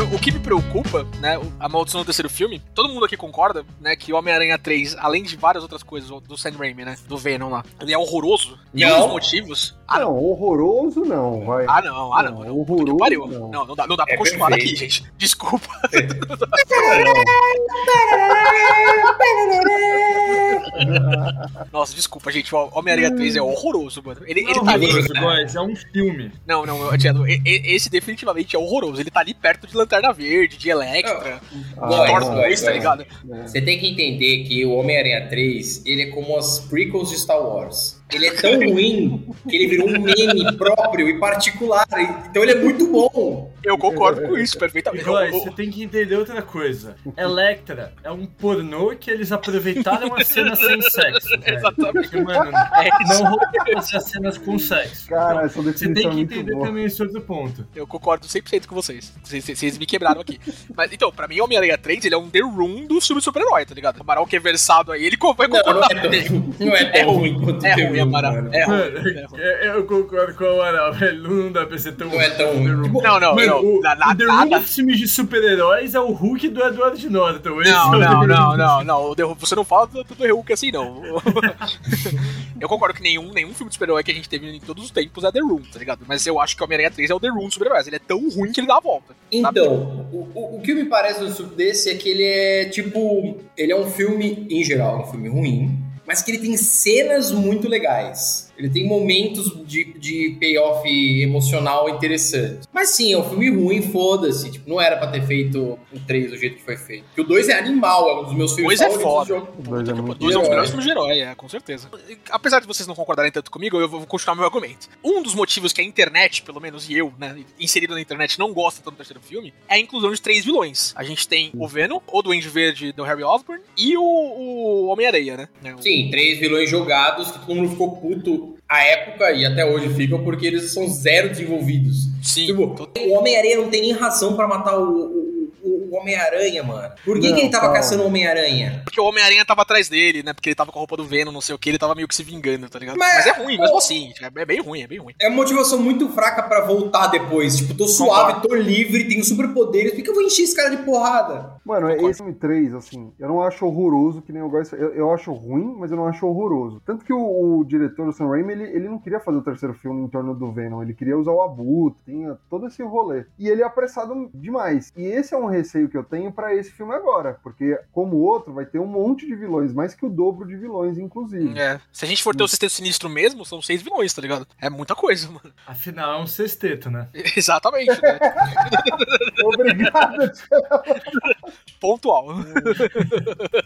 Agora, o que me preocupa, né, a maldição do terceiro filme, todo mundo aqui concorda, né, que o Homem-Aranha 3, além de várias outras coisas do Sam Raimi, né, do Venom lá, ele é horroroso. E um dos motivos... Ah, não, horroroso não, vai. Ah, não, ah, não. Não, horroroso, pariu. não. Não, não dá, não dá pra É continuar perfeito. aqui, gente. Desculpa. Nossa, desculpa, gente. O Homem-Aranha 3 é horroroso, mano. Ele, ele Não, tá ali. horroroso, guys, é um filme. Não, não, Tiano, e- esse definitivamente é horroroso. Ele tá ali perto de Lanterna Verde, de Electra, Ah, de Góis, Thor não, 2, tá góis. ligado? Você tem que entender que o Homem-Aranha 3, ele é como as prequels de Star Wars. Ele é tão ruim que ele virou um meme próprio e particular. Então ele é muito bom. Eu concordo com isso perfeitamente. O- você tem que entender outra coisa. Electra é um pornô que eles aproveitaram a cena sem sexo. velho. Exatamente. Porque, mano, É não rolou fazer as cenas com sexo. Cara, Então, você tem é que muito entender boa. também esse outro ponto. Eu concordo 100% com vocês. Vocês, vocês me quebraram aqui. Mas então, pra mim, Homem-Aranha 3, ele é um The Room do filme super-herói, tá ligado? O Amaral que é versado aí, ele vai Não, não concordar é tão, não é tão ruim quanto É The ruim, Room, Amaral. mano. É ruim. É ruim. eu concordo com o Amaral, velho. Não dá pra ser tão Não é tão ruim. The Room. Não, não, Mano, não. o, na- na- o The nada- Room dos filmes de super-heróis é o Hulk do Edward Norton. Esse Não, é não, não, não, não. O The Hulk- Você não fala do, do The Hulk assim, não. eu concordo que nenhum, nenhum filme de super-herói que a gente teve em todos os tempos é The Room, tá ligado? Mas eu acho que o Homem-Aranha 3 é o The Room dos super-heróis. Ele é tão ruim que ele dá a volta. Então, o, o, o que me parece do sub desse é que ele é tipo. Ele é um filme, em geral, um filme ruim, mas que ele tem cenas muito legais. Ele tem momentos de, de payoff emocional interessante. Mas sim, é um filme ruim, foda-se. Tipo, não era pra ter feito o 3 do jeito que foi feito. Porque o 2 é animal, é um dos meus filmes Dois é favoritos foda. do jogo. O dois é muito Dois é um dos melhores filmes de herói, é, com certeza. Apesar de vocês não concordarem tanto comigo, eu vou continuar meu argumento. Um dos motivos que a internet, pelo menos e eu, né, inserido na internet, não gosta tanto do terceiro filme, é a inclusão de três vilões. A gente tem o Venom, o Duende Verde do Harry Osborn e o, o Homem-Aranha, né? né, o- Sim, três vilões jogados que todo mundo ficou puto à época e até hoje ficam porque eles são zero desenvolvidos. Sim. Tipo, o Homem-Aranha não tem nem razão pra matar o, o, o- o Homem-Aranha, mano. Por que, Não, que ele tava calma. caçando o Homem-Aranha? Porque o Homem-Aranha tava atrás dele, né? Porque ele tava com a roupa do Venom, não sei o que, ele tava meio que se vingando, tá ligado? Mas- Mas, é ruim, mesmo assim. É, é bem ruim, é bem ruim. É uma motivação muito fraca pra voltar depois. Tipo, tô suave, tô livre, tenho superpoderes. Por que eu vou encher esse cara de porrada? Mano, Concordo. esse filme 3, assim, eu não acho horroroso, que nem eu gosto. Eu, eu acho ruim, mas eu não acho horroroso. Tanto que o, o diretor, o Sam Raimi, ele, ele não queria fazer o terceiro filme em torno do Venom. Ele queria usar o Abutre, tinha todo esse rolê. E ele é apressado demais. E esse é um receio que eu tenho pra esse filme agora. Porque, como o outro, vai ter um monte de vilões, mais que o dobro de vilões, inclusive. É. Se a gente for ter o Sexteto Sinistro mesmo, são seis vilões, tá ligado? É muita coisa, mano. Afinal, é um sexteto, né? Exatamente, né? Obrigado, Pontual.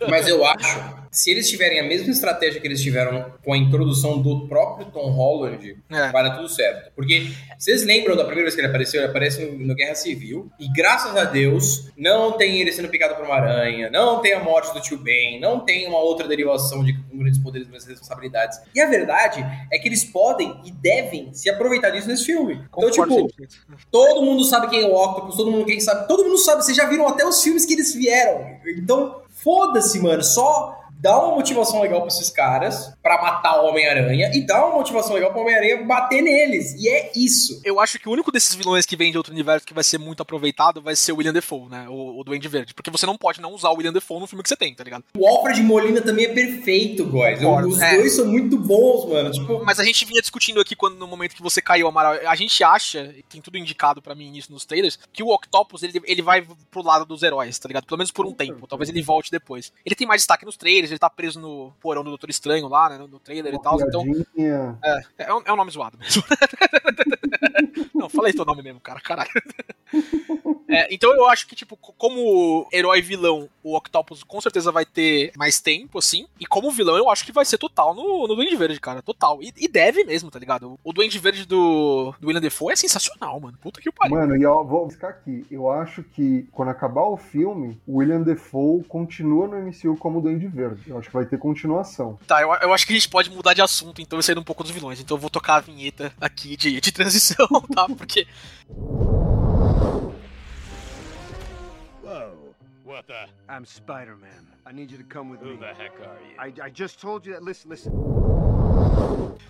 Mas eu acho, se eles tiverem a mesma estratégia que eles tiveram com a introdução do próprio Tom Holland, É. vai dar tudo certo. Porque vocês lembram da primeira vez que ele apareceu? Ele aparece no, no Guerra Civil. E graças a Deus, não tem ele sendo picado por uma aranha, não tem a morte do tio Ben, não tem uma outra derivação de com grandes poderes e grandes responsabilidades. E a verdade é que eles podem e devem se aproveitar disso nesse filme. Então, Concordo tipo, 100%. Todo mundo sabe quem é o Octopus, todo mundo quem sabe. Todo mundo sabe, vocês já viram até os filmes que eles vieram. Então, foda-se, mano. Só dá uma motivação legal pra esses caras pra matar o Homem-Aranha e dá uma motivação legal pro Homem-Aranha bater neles. E é isso. Eu acho que o único desses vilões que vem de outro universo que vai ser muito aproveitado vai ser o William Defoe, né? O, o Duende Verde. Porque você não pode não usar o William Defoe no filme que você tem, tá ligado? O Alfred Molina também é perfeito, guys. Os é. dois são muito bons, mano. Tipo, Mas a gente vinha discutindo aqui quando no momento que você caiu, Amaral. A gente acha, e tem tudo indicado pra mim nisso nos trailers, que o Octopus ele, ele vai pro lado dos heróis, tá ligado? Pelo menos por um tempo. Talvez ele volte depois. Ele tem mais destaque nos trailers, ele tá preso no porão do Doutor Estranho lá, né? No trailer e tal. Então, Piadinha. é, é, um, é um nome zoado mesmo. Não, falei teu nome mesmo, cara, caralho. É, então eu acho que, tipo, co- como herói vilão, o Octopus com certeza vai ter mais tempo, assim. E como vilão, eu acho que vai ser total no, no Duende Verde, cara. Total. E, e deve mesmo, tá ligado? O Duende Verde do, do William Defoe é sensacional, mano. Puta que pariu. Mano, e eu vou buscar aqui. Eu acho que quando acabar o filme, o William Defoe continua no MCU como Duende Verde. Eu acho que vai ter continuação. Tá, eu, eu acho que a gente pode mudar de assunto, então, e sair um pouco dos vilões. Então eu vou tocar a vinheta aqui de, de transição, tá? Porque Whoa. What the? I'm Spider-Man. I need you to come with me. Who the heck are you? I, I just told you that. Listen, listen.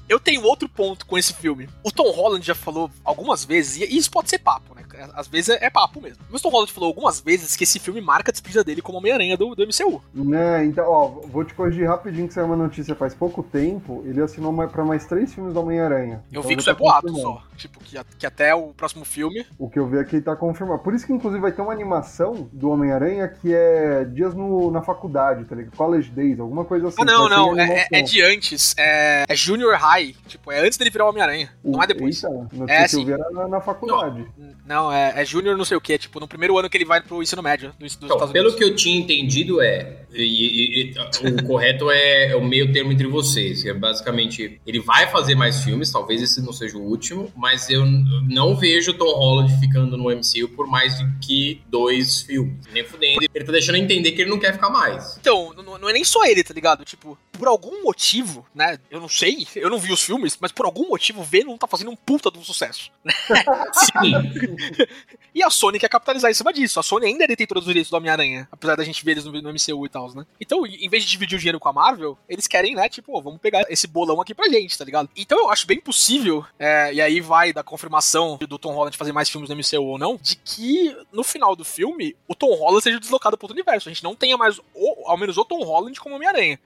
eu tenho outro ponto com esse filme. O Tom Holland já falou algumas vezes, e isso pode ser papo, né? Às vezes é, é papo mesmo. O Tom Holland falou algumas vezes que esse filme marca a despedida dele como Homem-Aranha do, do MCU. Né, então, ó, vou te corrigir rapidinho que saiu uma notícia faz pouco tempo. Ele assinou mais, pra mais três filmes do Homem-Aranha. Eu Então vi que isso é tá boato confirmado. só. Tipo, que, que até o próximo filme. O que eu vi aqui tá confirmado. Por isso que, inclusive, vai ter uma animação do Homem-Aranha que é dias no, na faculdade, tá ligado? College Days, alguma coisa assim. ah, não, não. É, é- é de antes. É, é Junior High. Tipo, é antes dele virar o Homem-Aranha. Não é depois. Eita, a notícia É, que eu vi era na, na faculdade. Não, é, é Junior não sei o que. Tipo, no primeiro ano que ele vai pro ensino médio dos, dos Então, Estados pelo Unidos. que eu tinha entendido é, e, e- e- o correto é, é o meio termo entre vocês, que é basicamente, ele vai fazer mais filmes, talvez esse não seja o último, mas eu não vejo o Tom Holland ficando no MCU por mais de que dois filmes, nem fudendo, ele tá deixando entender que ele não quer ficar mais. Então, não, não é nem só ele, tá ligado? Tipo, por algum motivo, né? Eu não sei, eu não vi os filmes, mas por algum motivo o Venom tá fazendo um puta de um sucesso. Sim, E a Sony quer capitalizar em cima disso. A Sony ainda é detentora dos direitos do Homem-Aranha, apesar da gente ver eles no, no MCU e tal, né? Então, em vez de dividir o dinheiro com a Marvel, eles querem, né? Tipo, ó, vamos pegar esse bolão aqui pra gente, tá ligado? Então eu acho bem possível, é, e aí vai da confirmação do Tom Holland fazer mais filmes no MCU ou não, de que no final do filme o Tom Holland seja deslocado pro outro universo. A gente não tenha mais, o, ao menos, o Tom Holland como Homem-Aranha.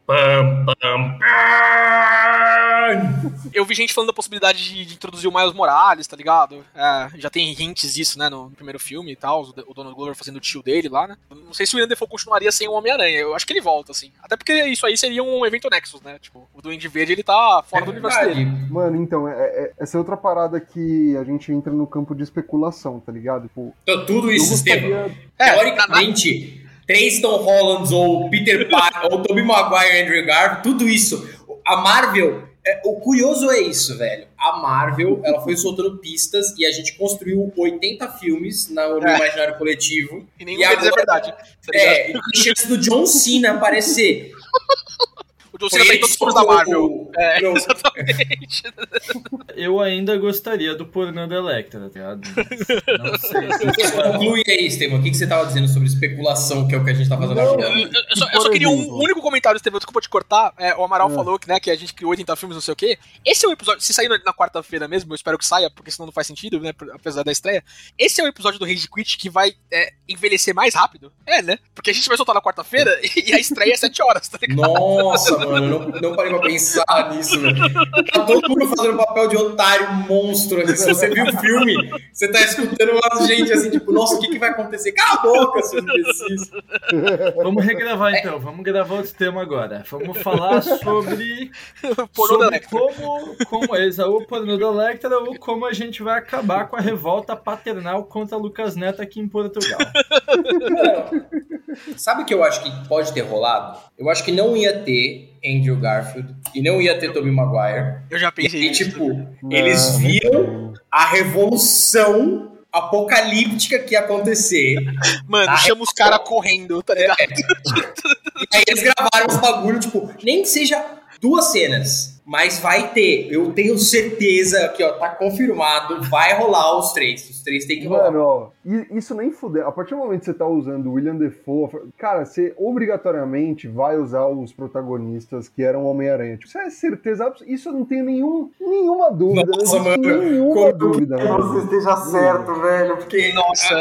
Eu vi gente falando da possibilidade de, de introduzir o Miles Morales, tá ligado? É, já tem hints disso, né, no primeiro filme e tal, o, o Donald Glover fazendo o tio dele lá, né? Não sei se o William Defoe continuaria sem o Homem-Aranha, eu acho que ele volta, assim. Até porque isso aí seria um evento Nexus, né? Tipo, o Duende Verde, ele tá fora do universo dele. Mano, então, é, é- essa é outra parada que a gente entra no campo de especulação, tá ligado? Tipo, Então, tudo isso, gostaria... É, Teoricamente, três Tom Hollands ou Peter Parker ou Tobey Maguire e Andrew Garfield, tudo isso. A Marvel, é, o curioso é isso, velho. A Marvel, ela foi soltando pistas e a gente construiu 80 filmes na- no É. imaginário coletivo. E nenhum deles é verdade. Tá? É, e chance do John Cena aparecer. O John Cena tá em todos os filmes da Marvel. É, Não, exatamente. Eu ainda gostaria do pornô da Electra, tá ligado? Não sei. se- Conclui aí, Estevam. O que, que você tava dizendo sobre especulação, que é o que a gente tá fazendo Não. agora? Eu, eu só, eu Por só queria um único comentário, Estevão, desculpa te cortar. É, o Amaral É. falou que, né, que a gente criou 80 filmes, não sei o quê. Esse é o episódio. Se sair na, na quarta-feira mesmo, eu espero que saia, porque senão não faz sentido, né? Apesar da estreia. Esse é o episódio do Rage Quit que vai é, envelhecer mais rápido. É, né? Porque a gente vai soltar na quarta-feira e a estreia é 7 horas, tá ligado? Nossa, mano, não, não parei pra pensar nisso, velho. Tá todo mundo fazendo papel de otário monstro. aqui. Se você viu o filme, você tá escutando uma gente assim, tipo, nossa, o que, que vai acontecer? Cala a boca, seus imbecis. Vamos regravar então, vamos gravar outro tema agora. Vamos falar sobre, sobre como, como exa, o pornô da Electra ou como a gente vai acabar com a revolta paternal contra Lucas Neto aqui em Portugal. Sabe o que eu acho que pode ter rolado? Eu acho que não ia ter Andrew Garfield e não ia ter Tobey Maguire. Eu já E pensei aí, nisso. tipo, eles viram a revolução apocalíptica que ia acontecer. Mano, chama os caras correndo, tá ligado? E aí eles gravaram esse bagulho, tipo, nem que seja duas cenas. Mas vai ter, eu tenho certeza que, ó, tá confirmado, vai rolar os três. Os três tem que rolar. Mano, ó, isso nem fuder. A partir do momento que você tá usando o William Defoe, cara, você obrigatoriamente vai usar os protagonistas que eram Homem-Aranha. Tipo, isso é certeza absoluta. Isso eu não tenho nenhum, nenhuma dúvida. Nossa, mano, nenhuma quando dúvida. que mano. você esteja certo, velho, porque... Nossa.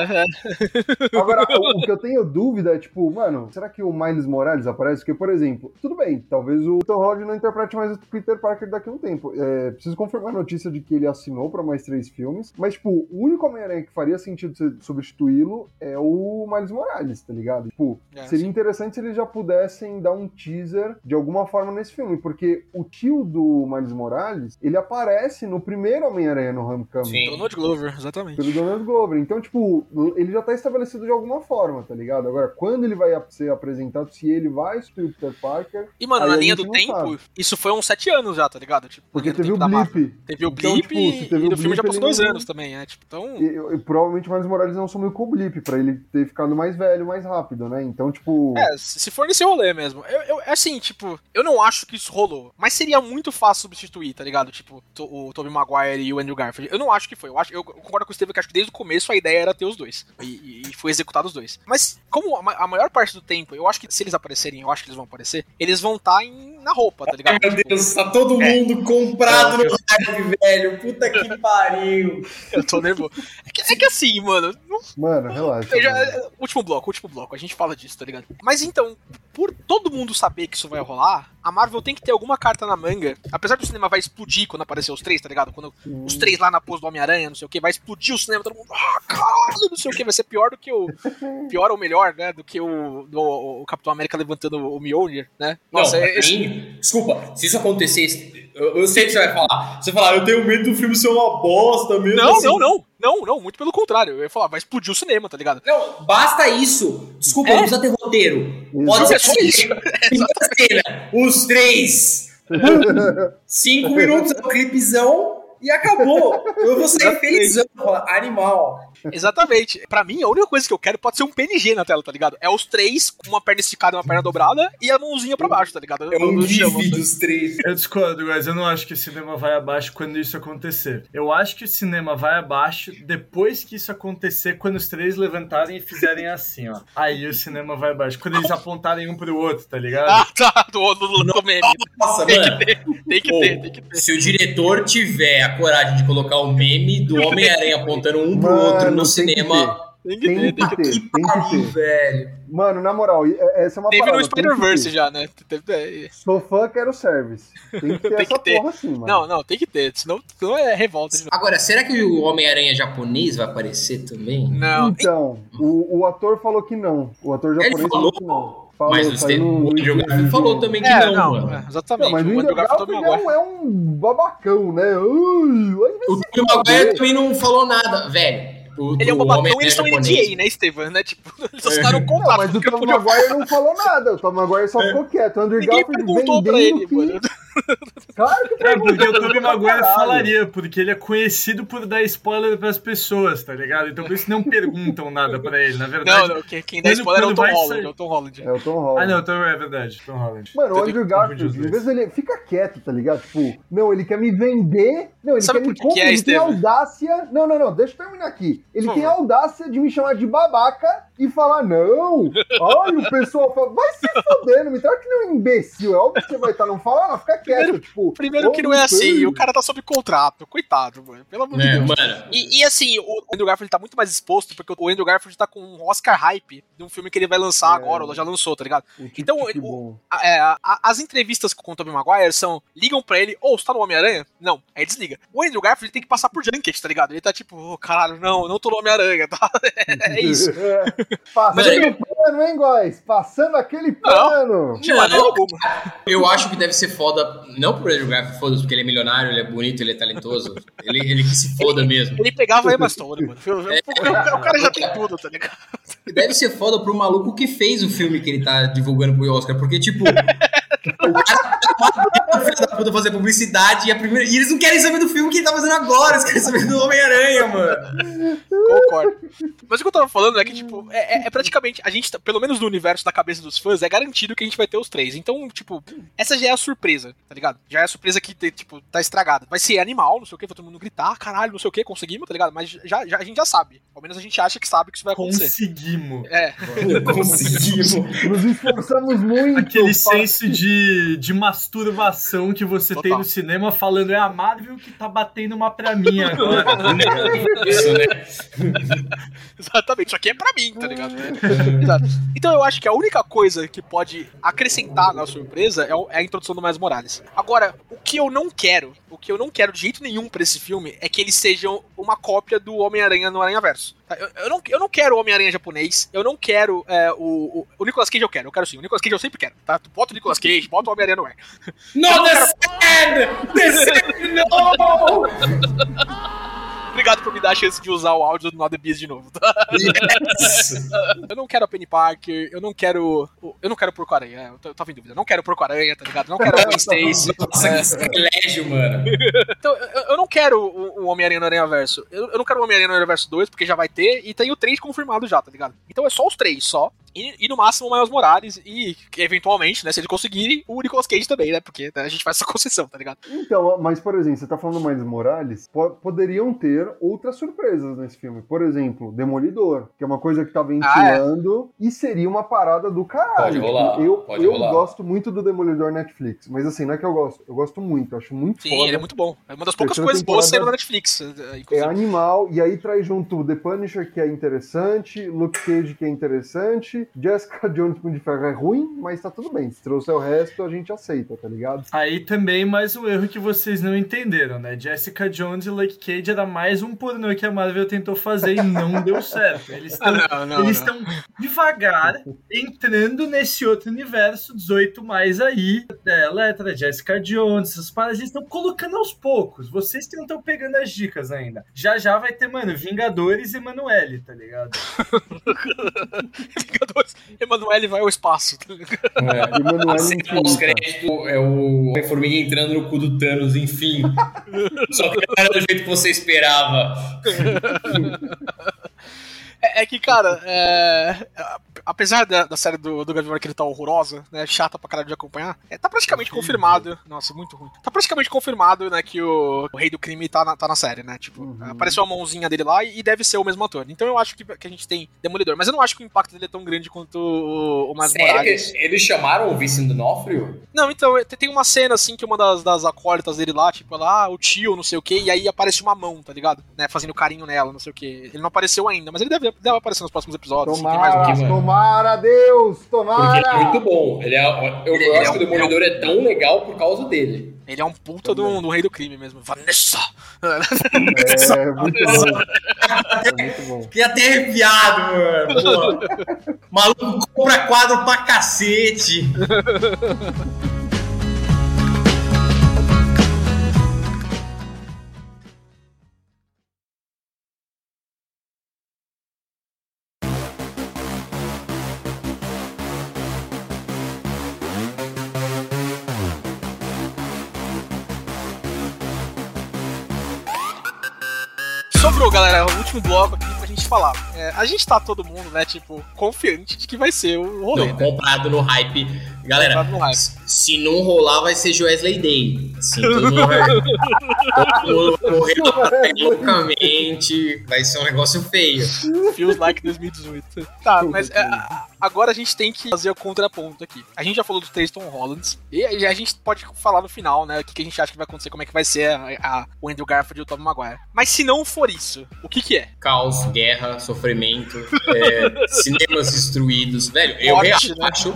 Agora, o, o que eu tenho dúvida é, tipo, mano, será que o Miles Morales aparece? Porque, por exemplo, tudo bem, talvez o Tom Holland não interprete mais o Peter Parker daqui a um tempo. É, preciso confirmar a notícia de que ele assinou pra mais três filmes, mas, tipo, o único Homem-Aranha que faria sentido substituí-lo é o Miles Morales, tá ligado? Tipo, É, seria sim. interessante se eles já pudessem dar um teaser de alguma forma nesse filme, porque o tio do Miles Morales, ele aparece no primeiro Homem-Aranha no Homecoming Sim. Donald Glover, exatamente. pelo Donald Glover. Então, tipo, ele já tá estabelecido de alguma forma, tá ligado? Agora, quando ele vai ser apresentado, se ele vai substituir o Peter Parker. E, mano, na linha do tempo, sabe. isso foi uns sete anos já, tá ligado? Tipo, Porque teve o blip. Teve o Então, blip tipo, teve e o no filme já blip, passou dois não- anos também, é. Tipo, então. E, e provavelmente o Miles Morales não sumiu com o blip, pra ele ter ficado mais velho, mais rápido, né? Então, tipo. É, se for nesse rolê mesmo. Eu, eu, assim, tipo, eu não acho que isso rolou. Mas seria muito fácil substituir, tá ligado? Tipo, o Tobey Maguire e o Andrew Garfield. Eu não acho que foi. Eu, acho, eu concordo com o Steve que acho que desde o começo a ideia era ter os dois. E, e- e foi executado os dois. Mas, como a, a maior parte do tempo, eu acho que se eles aparecerem, eu acho que eles vão aparecer, eles vão estar em na roupa, tá ligado? Ai, meu Deus, tá todo mundo comprado no live, velho. Puta que pariu. Eu tô nervoso. É que, é que assim, mano. não- Mano, relaxa. já- mano. último bloco, último bloco. A gente fala disso, tá ligado? Mas então, por todo mundo saber que isso vai rolar, a Marvel tem que ter alguma carta na manga. Apesar do cinema vai explodir quando aparecer os três, tá ligado? Quando os três lá na pose do Homem-Aranha, não sei o que, vai explodir o cinema, todo mundo. Ah, caralho, não sei o que, vai ser pior do que o. Pior ou melhor, né? Do que o, do, o Capitão América levantando o Mjolnir, né? Nossa, é- pra esse- mim, desculpa, se isso acontecesse, eu, eu sei que você vai falar. Você vai falar, eu tenho medo do filme ser uma bosta mesmo. Não, assim. não, não. Não, não, muito pelo contrário. Eu ia falar, vai explodir o cinema, tá ligado? Não, basta isso. Desculpa, É? não precisa ter roteiro. Pode Não, ser é só isso. Primeira cena, os três. Cinco minutos, é um clipezão e acabou. Eu vou sair felizão. falar, Animal. Exatamente. Pra mim, a única coisa que eu quero pode ser um PNG na tela, tá ligado? É os três com uma perna esticada e uma perna dobrada e a mãozinha pra baixo, tá ligado? É um gif tá? dos três. Eu discordo, mas eu não acho que o cinema vai abaixo quando isso acontecer. Eu acho que o cinema vai abaixo depois que isso acontecer, quando os três levantarem e fizerem assim, ó. Aí o cinema vai abaixo. Quando eles apontarem um pro outro, tá ligado? Ah, tá. Do, do, do, do meme. Nossa, Tem mano. que ter, tem que Pô, ter, tem que ter. Se o diretor tiver a coragem de colocar o meme do Homem-Aranha apontando um pro Mano, outro no tem que cinema. Tem que ter, tem que ter. que ter. velho. Mano, na moral, é- essa é uma Teve parada. no tem que Spider-Verse já, né? Teve- Sou fã, quero service. Tem que ter Tem essa que ter. porra assim, mano. Não, não, tem que ter, senão, senão é revolta. Agora, será que o Homem-Aranha japonês vai aparecer também? Não, Então, o, o ator falou que não. O ator japonês Ele falou falou? que não. Falou, Mas o no- no- Garfield falou também que é, não, não, mano. é, Não, exatamente. mas o Garfield também é agora. um, é um babacão, né? Ui, O foder. Maguire também não falou nada, velho. O, Ele é um babacão e eles estão em japonês. NDA, né, Estevam? Né? Tipo, eles assinaram um contrato. Mas o Tom podia- Maguire não falou nada. O Tom Maguire só ficou quieto. O Andrew Ninguém Garfield perguntou pra ele, que... mano. Claro que É, porque o Tobey Maguire falaria, porque ele é conhecido por dar spoiler pras pessoas, tá ligado? Então por isso não perguntam nada pra ele, na verdade. Não, não, quem, quem dá spoiler é o Tom Holland. É o Tom Holland. É o Tom Holland. Ah, não, então é verdade, Tom Holland. Mano, o Andrew Garfield, às vezes ele fica quieto, tá ligado? Tipo, não, ele quer me vender. Não, ele Sabe quer por me comprar. é, ele tem audácia. Não, não, não, deixa eu terminar aqui. Ele tem favor. audácia de me chamar de babaca e falar, não. Ai, o pessoal fala, vai se foder, não me trata que nem um imbecil. É óbvio que você vai estar, não fala, não, fica quieto. Primeiro- tipo, Primeiro "Ô, que não é assim, sei." o cara tá sob contrato, coitado, mano. Pelo amor de É, Deus. mano. E, e, assim, o Andrew Garfield tá muito mais exposto, porque o Andrew Garfield tá com um Oscar hype de um filme que ele vai lançar É. agora, ou já lançou, tá ligado? O tique, Então, tique o-. A- é, a- a- as entrevistas com o Tobey Maguire são, ligam pra ele, ou você tá no Homem-Aranha? Não, aí desliga. O Andrew Garfield tem que passar por junket, tá ligado? Ele tá tipo, oh, caralho, não, não tô no Homem-Aranha, tá? É isso. Passando Mas aí- pano, hein, guys? Passando aquele pano. De maneira alguma. Eu acho que deve ser foda, não por Andrew Garfield, foda porque ele é milionário, ele é bonito, ele é talentoso. ele, ele que se foda mesmo. Ele pegava a Emma Stone, mano. O cara já tem tudo, tá ligado? Deve ser foda pro maluco que fez o filme que ele tá divulgando pro Oscar, porque, tipo, o cara tá o filho da puta fazer publicidade e, a primeira... e eles não querem saber do filme que ele tá fazendo agora, eles querem saber do Homem-Aranha, mano. Concordo. Mas o que eu tava falando é que, tipo, é, é- é praticamente, a gente, tá- pelo menos no universo da cabeça dos fãs, é garantido que a gente vai ter os três. Então, tipo, essa já é a surpresa, tá ligado? Já é a surpresa que, tipo, tá estragada. Vai ser animal, não sei o que, vai todo mundo gritar, "Ah, caralho, não sei o que, conseguimos, tá ligado? Mas já, já, a gente já sabe. Ao menos a gente acha que sabe que isso vai acontecer. Conseguimos. É, Conseguimos. Nos esforçamos muito. Aquele senso de, de masturbação que você tem Total. no cinema falando é a Marvel que tá batendo uma pra mim agora. Isso, né? exatamente. Isso aqui é pra mim, tá ligado? Exato. Então eu acho que a única coisa que pode acrescentar na surpresa é é a introdução do Miles Morales. Agora, o que eu não quero, o que eu não quero de jeito nenhum pra esse filme é que eles sejam uma cópia do Homem-Aranha no Aranha Verso. Eu, eu não, eu não quero o Homem-Aranha japonês, eu não quero é, o, o. O Nicolas Cage eu quero, eu quero sim. O Nicolas Cage eu sempre quero, tá? Tu bota o Nicolas Cage, bota o Homem-Aranha no ar. Não, the sad! The sad, não! Obrigado por me dar a chance de usar o áudio do Not The Beast de novo, tá? Yes! Eu não quero a Penny Parker, eu não quero. Eu não quero o Porco Aranha, é, eu, tava em dúvida. Eu não quero o Porco Aranha, tá ligado? Eu não quero a Gwen Stacy. Nossa, que sacrilégio, mano. Então, eu, eu não quero o, o Homem-Aranha no Aranha Verso. Eu, eu não quero o Homem-Aranha no Aranha Verso 2, porque já vai ter, e tem o 3 confirmado já, tá ligado? Então é só os três, só. E, e no máximo o Miles Morales, e eventualmente, né, se eles conseguirem, o Nicolas Cage também, né? Porque né, a gente faz essa concessão, tá ligado? Então, mas por exemplo, você tá falando do Miles Morales, po- poderiam ter outros ultra surpresas nesse filme. Por exemplo, Demolidor, que é uma coisa que tá ventilando e seria uma parada do caralho. Pode rolar, eu pode eu rolar. gosto muito do Demolidor Netflix, mas assim, não é que eu gosto, eu gosto muito, eu acho muito Sim, foda. ele é muito bom. É uma das poucas coisas boas sendo na Netflix. eh, É inclusive. animal, e aí traz junto The Punisher, que é interessante, Luke Cage, que é interessante, Jessica Jones com de ferro é ruim, mas tá tudo bem. Se trouxer o resto, a gente aceita, tá ligado? Aí também mais um erro que vocês não entenderam, né? Jessica Jones e Luke Cage era mais um pornô que a Marvel tentou fazer e não deu certo. Eles estão estão devagar entrando nesse outro universo 18 mais aí. É, Letra, Jessica Jones, essas paradas eles estão colocando aos poucos. Vocês que não estão pegando as dicas ainda. Já já vai ter, mano, Vingadores e Emanuele, tá ligado? Vingadores. Emanuele vai ao espaço. tá É. Emanuele A cena infinita. pós-crédito é o Homem-Formiga entrando no cu do Thanos, enfim. Só que não era do jeito que você esperava. Vâng Brava. É, é que, cara, é, apesar da, da série do, do Gavião Arqueiro tá horrorosa, né, chata pra caralho de acompanhar, é, tá praticamente confirmado. Nossa, muito ruim. Tá praticamente confirmado, né, que o, o Rei do Crime tá na, tá na série, né? Tipo, Uhum. apareceu a mãozinha dele lá e, e deve ser o mesmo ator. Então eu acho que, que a gente tem Demolidor, mas eu não acho que o impacto dele é tão grande quanto o, o Sério Morales. que eles chamaram o Vincent D'Onofrio? Não, então, te- tem uma cena assim que uma das, das acólitas dele lá, tipo, ela, ah, o tio, não sei o que, e aí aparece uma mão, tá ligado? Né, fazendo carinho nela, não sei o que. Ele não apareceu ainda, mas ele deve, deve aparecer nos próximos episódios. assim, tem mais um Tomara, tomara, Deus, tomara! Porque ele é muito bom. Ele é, eu Ele- eu ele acho é que o um- Demolidor é tão legal por causa dele. Ele é um puta do, do rei do crime mesmo. Vanessa! É, muito bom. É muito bom. Fiquei até arrepiado, mano. Maluco compra quadro pra cacete. Sobrou, galera, o último bloco aqui pra gente falar. É, a gente tá todo mundo, né, tipo, confiante de que vai ser o rolê, Não, né? comprado no hype. Galera, Comprado no hype. se não rolar, vai ser Wesley Day. Assim, todo mundo vai. todo mundo vai morrer loucamente. Vai ser um negócio feio. Feels like 2018. Tá, mas é, agora a gente tem que fazer o contraponto aqui. A gente já falou do três Tom Hollands. E a gente pode falar no final, né? O que, que a gente acha que vai acontecer, como é que vai ser a, a- o Andrew Garfield e o Tobey Maguire. Mas se não for isso, o que que é? Caos, guerra, sofrimento, é, cinemas destruídos. Velho, eu Morte, real né? acho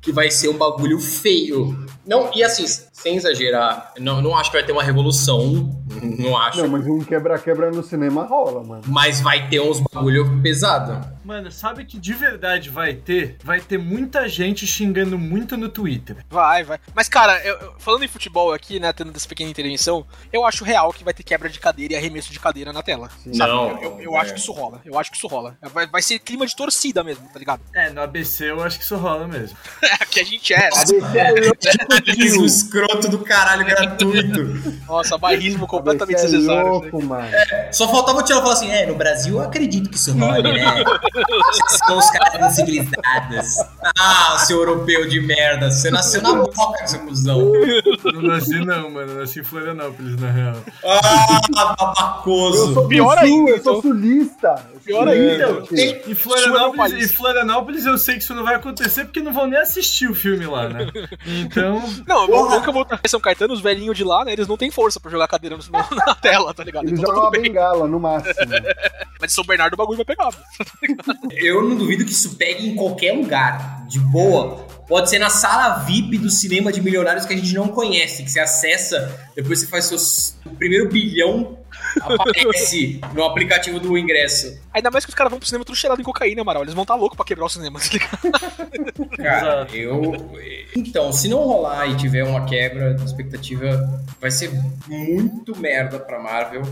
que vai ser um bagulho feio. Não, e assim, sem exagerar, não, não acho que vai ter uma revolução. Não acho. Não, mas um quebra-quebra no cinema rola, mano. Mas vai ter uns bagulho pesado. Mano, sabe que de verdade vai ter? Vai ter muita gente xingando muito no Twitter. Vai, vai. Mas, cara, eu- falando em futebol aqui, né, tendo essa pequena intervenção, eu acho real que vai ter quebra de cadeira e arremesso de cadeira na tela. Sabe? Não, Eu, eu- eu é. acho que isso rola. Eu acho que isso rola. Vai, vai ser clima de torcida mesmo, tá ligado? É, no ABC eu acho que isso rola mesmo. que a gente é. né? ABC é louco, tio. escroto do caralho gratuito. Nossa, barrismo completamente é louco, mano. Só faltava o Tio falar assim: é, no Brasil eu acredito que isso role, né? Vocês são os caras incivilizados. Ah, seu europeu de merda. Você nasceu na boca, seu cuzão. Não nasci não, mano. Eu nasci em Florianópolis, na real. Ah, Eu babacoso. sou do Pior sul, ainda, eu sou então. sulista. Pior ainda. Tem- Em Florianópolis, país. em Florianópolis eu sei que isso não vai acontecer porque não vão nem assistir o filme lá, né? Então, Não, eu nunca vou São Caetano, os velhinhos de lá, né? Eles não têm força pra jogar cadeira na tela, tá ligado? Eles Então tá jogam uma bem. bengala, no máximo. Mas de São Bernardo o bagulho vai pegar. Eu não duvido que isso pegue em qualquer lugar. De boa. Pode ser na sala VIP do cinema de milionários que a gente não conhece, que você acessa, depois você faz seus. O primeiro bilhão aparece no aplicativo do ingresso. Ainda mais que os caras vão pro cinema tudo cheirado em cocaína, Amaral. Eles vão estar tá loucos pra quebrar o cinema, tá ligado? Cara, eu. Então, se não rolar e tiver uma quebra de expectativa, vai ser muito merda pra Marvel.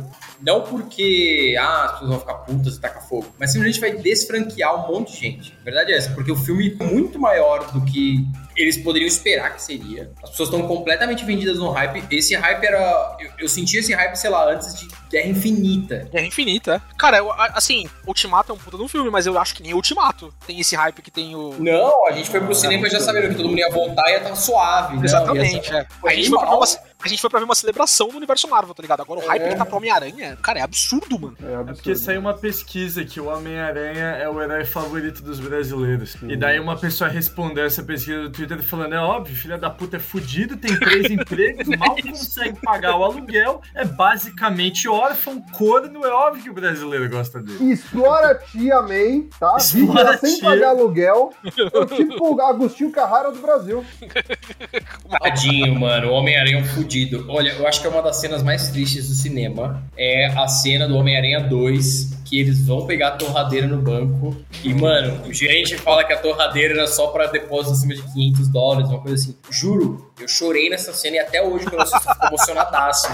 Não porque ah, as pessoas vão ficar putas e tacar fogo, mas simplesmente vai desfranquear um monte de gente. A verdade é essa, porque o filme é muito maior do que eles poderiam esperar que seria. As pessoas estão completamente vendidas no hype. Esse hype era. Eu, eu senti esse hype, sei lá, antes de Guerra Infinita. Guerra Infinita, é. Cara, eu, assim, Ultimato é um puta de um filme, mas eu acho que nem Ultimato tem esse hype que tem o. Não, a gente foi pro cinema já sabendo que todo mundo ia voltar e ia estar suave. não, Exatamente, é. A gente, foi pra uma, a gente foi pra ver uma celebração do universo Marvel, tá ligado? Agora o hype É. que tá pro Homem-Aranha, cara, é absurdo, mano. É absurdo. Porque saiu uma pesquisa que o Homem-Aranha é o herói favorito dos brasileiros. E daí uma pessoa respondeu essa pesquisa do Twitter falando: é óbvio, filha da puta é fudido, tem três empregos, mal consegue pagar o aluguel, é basicamente órfão, corno, é óbvio que o brasileiro gosta dele. Explora a tia May, tá? Explora sem tia. pagar aluguel. É o tipo o Agostinho Carrara do Brasil. Tadinho, mano. O Homem-Aranha é um fudido. Olha, eu acho que é uma das cenas mais tristes do cinema. É a cena do Homem-Aranha 2, que eles vão pegar a torradeira no banco. E, mano, o gerente fala que a torradeira era só pra depósito acima de 500 dólares, uma coisa assim. Juro, eu chorei nessa cena e até hoje, eu fico emocionadaço.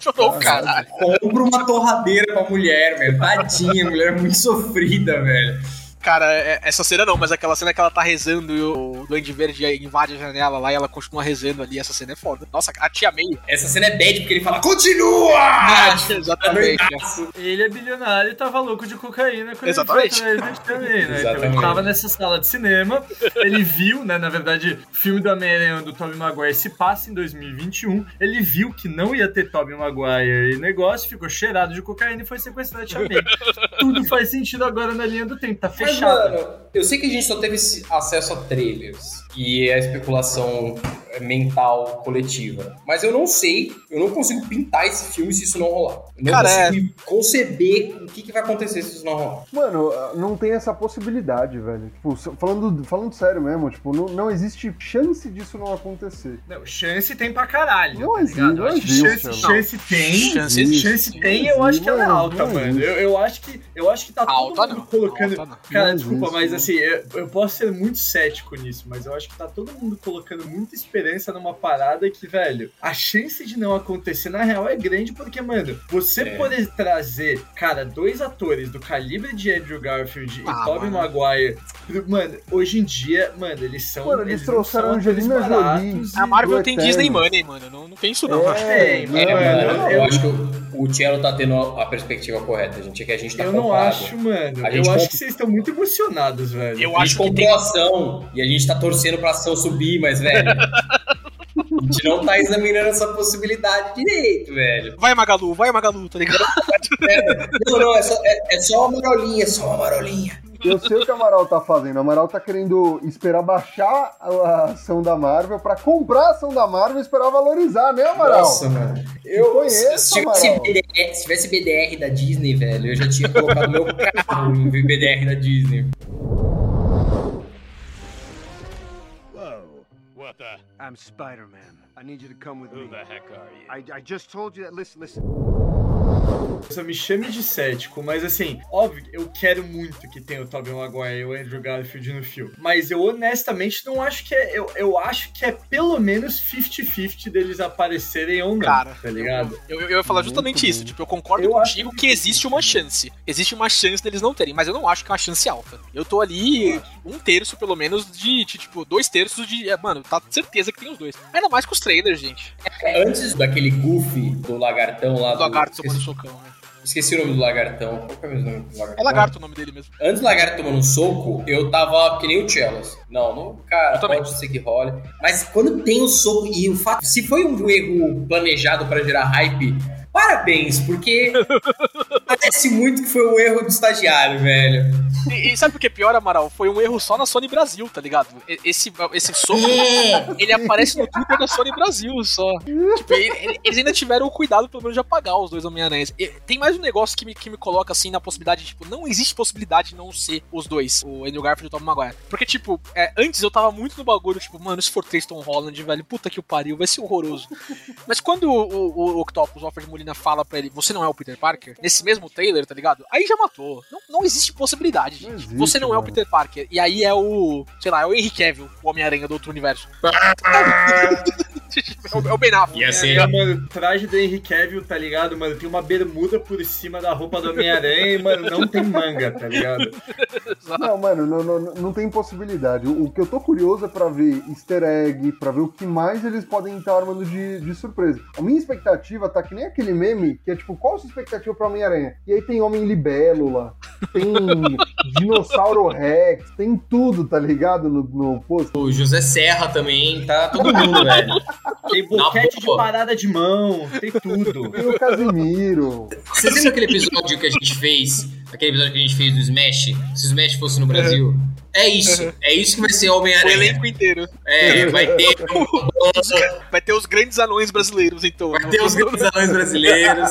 Chorou, caralho. Compra uma torradeira pra mulher, velho. Tadinha, mulher muito sofrida, velho. Cara, é- essa cena não, mas aquela cena que ela tá rezando e o Duende Verde invade a janela lá e ela continua rezando ali, essa cena é foda. Nossa, a tia May. Essa cena é bad porque ele fala, continua! Ah, exatamente. Doidaço. Ele é bilionário e tava louco de cocaína quando Exatamente. ele foi atrás também, né? Então ele Exatamente. tava nessa sala de cinema, ele viu, né? Na verdade, o filme do Homem-Aranha do Tobey Maguire se passa em 2021. Ele viu que não ia ter Tobey Maguire e negócio, ficou cheirado de cocaína e foi sequestrado de Chamei. Tudo faz sentido agora na linha do tempo, tá Mas, mano, eu sei que a gente só teve acesso a trailers e a especulação mental coletiva. Mas eu não sei, eu não consigo pintar esse filme se isso não rolar. Eu não Cara, é. consigo conceber o que, que vai acontecer se isso não rolar. Mano, não tem essa possibilidade, velho. Tipo, falando, falando sério mesmo, tipo, não, não existe chance disso não acontecer. Não, chance tem pra caralho. Não tá existe, não chance, chance tem. Chance existe. Chance tem, eu acho que ela é alta, mano. Eu, eu acho que eu acho que tá todo Alta mundo não, colocando. alta. Cara, Não desculpa, existe, mas assim, eu, eu posso ser muito cético nisso, mas eu acho que tá todo mundo colocando muita esperança numa parada que, velho, a chance de não acontecer na real é grande porque, mano, você É. poder trazer, cara, dois atores do calibre de Andrew Garfield Ah, e Tobey mano. Maguire, mano, hoje em dia, mano, eles são. Mano, eles não trouxeram Angelina Jolie. A Marvel tem. Disney Money, mano. Não, não tem isso não. É, não, É, mano, mano, eu- eu acho que o, o Cello tá tendo a, perspectiva correta, gente. É que a gente tá Eu não comprado. acho, mano. A Eu gente acho comp- que vocês estão muito emocionados, velho. Eu A acho gente que comprou tem. ação e a gente tá torcendo pra ação subir, mas, velho. A gente não tá examinando essa possibilidade direito, velho. Vai, Magalu, vai, Magalu, tá ligado? Não, não, é só, é, é só uma marolinha, só uma marolinha. Eu sei o que o Amaral tá fazendo. O Amaral tá querendo esperar baixar a ação da Marvel pra comprar a ação da Marvel e esperar valorizar, né, Amaral? Nossa, mano. Eu, conheço, se, tivesse Amaral. BDR, se tivesse BDR da Disney, velho, eu já tinha colocado meu carro em BDR da Disney. What the? I'm Spider-Man. I need you to come with me. Who the heck are you? I, I just told you that. Listen, listen. Só me chame de cético, mas assim, óbvio, eu quero muito que tenha o Tobey Maguire e o Andrew Garfield no filme. Mas eu honestamente não acho que é. Eu, eu acho que é pelo menos 50-50 deles aparecerem ou não. Cara, tá ligado? Eu, eu ia falar justamente isso. Tipo, eu concordo Eu contigo acho que existe uma chance. Existe uma chance deles não terem, mas eu não acho que é uma chance alta. Eu tô ali um terço, pelo menos, de, de, tipo, dois terços de. é, Mano, tá certeza que tem os dois. Ainda mais com os gente. Antes daquele goofy do lagartão lá O lagarto esqueci, tomando socão, né? esqueci o nome do lagartão. Qual que é o nome do lagartão? É lagarto o nome dele mesmo. Antes do lagarto tomando um soco, eu tava que nem o Chelos. Não, não, cara, Eu também. pode ser que role. Mas quando tem o soco e o fato. Se foi um erro planejado pra gerar hype, parabéns, porque parece muito que foi um erro do estagiário, velho. E, e sabe por que é pior, Amaral? Foi um erro só na Sony Brasil, tá ligado? Esse, esse soco, ele aparece no Twitter da Sony Brasil só. Tipo, ele- ele- eles ainda tiveram o cuidado, pelo menos, de apagar os dois Homem-Aranhas. E Tem mais um negócio que me, que me coloca, assim, na possibilidade, tipo, não existe possibilidade de não ser os dois, o Andrew Garfield e o Tom Maguire. Porque, tipo, é, antes eu tava muito no bagulho, tipo, mano, se for três Tom Holland, velho, puta que o pariu, vai ser horroroso. Mas quando o, o, o Octopus, o Alfred Molina, fala pra ele, você não é o Peter Parker, nesse mesmo trailer, tá ligado? Aí já matou. Não, não existe possibilidade. Não existe, você não é o mano. Peter Parker. E aí é o, sei lá, é o Henry Cavill, o Homem-Aranha do outro universo. é o, é o Ben Affleck. Ia ser- É, mano, traje do Henry Cavill, tá ligado, mano? Tem uma bermuda por cima da roupa do Homem-Aranha e, mano, não tem manga, tá ligado? Não, mano, não, não, não tem possibilidade. O, o que eu tô curioso é pra ver easter egg, pra ver o que mais eles podem estar armando de, de surpresa. A minha expectativa tá que nem aquele meme, que é tipo, qual a sua expectativa pra Homem-Aranha? E aí tem Homem Libélula, tem Dinossauro Rex, tem tudo, tá ligado? No, no post. O José Serra também, tá todo mundo, velho. Tem boquete de parada de mão, tem tudo. Tem o Casimiro. Vocês lembram aquele episódio que a gente fez? Aquele episódio que a gente fez do Smash? Se o Smash fosse no Brasil? É isso. É isso que vai ser O Homem-Aranha. elenco inteiro. É, vai ter, Vai ter os grandes anões brasileiros, então. vai ter os grandes anões brasileiros.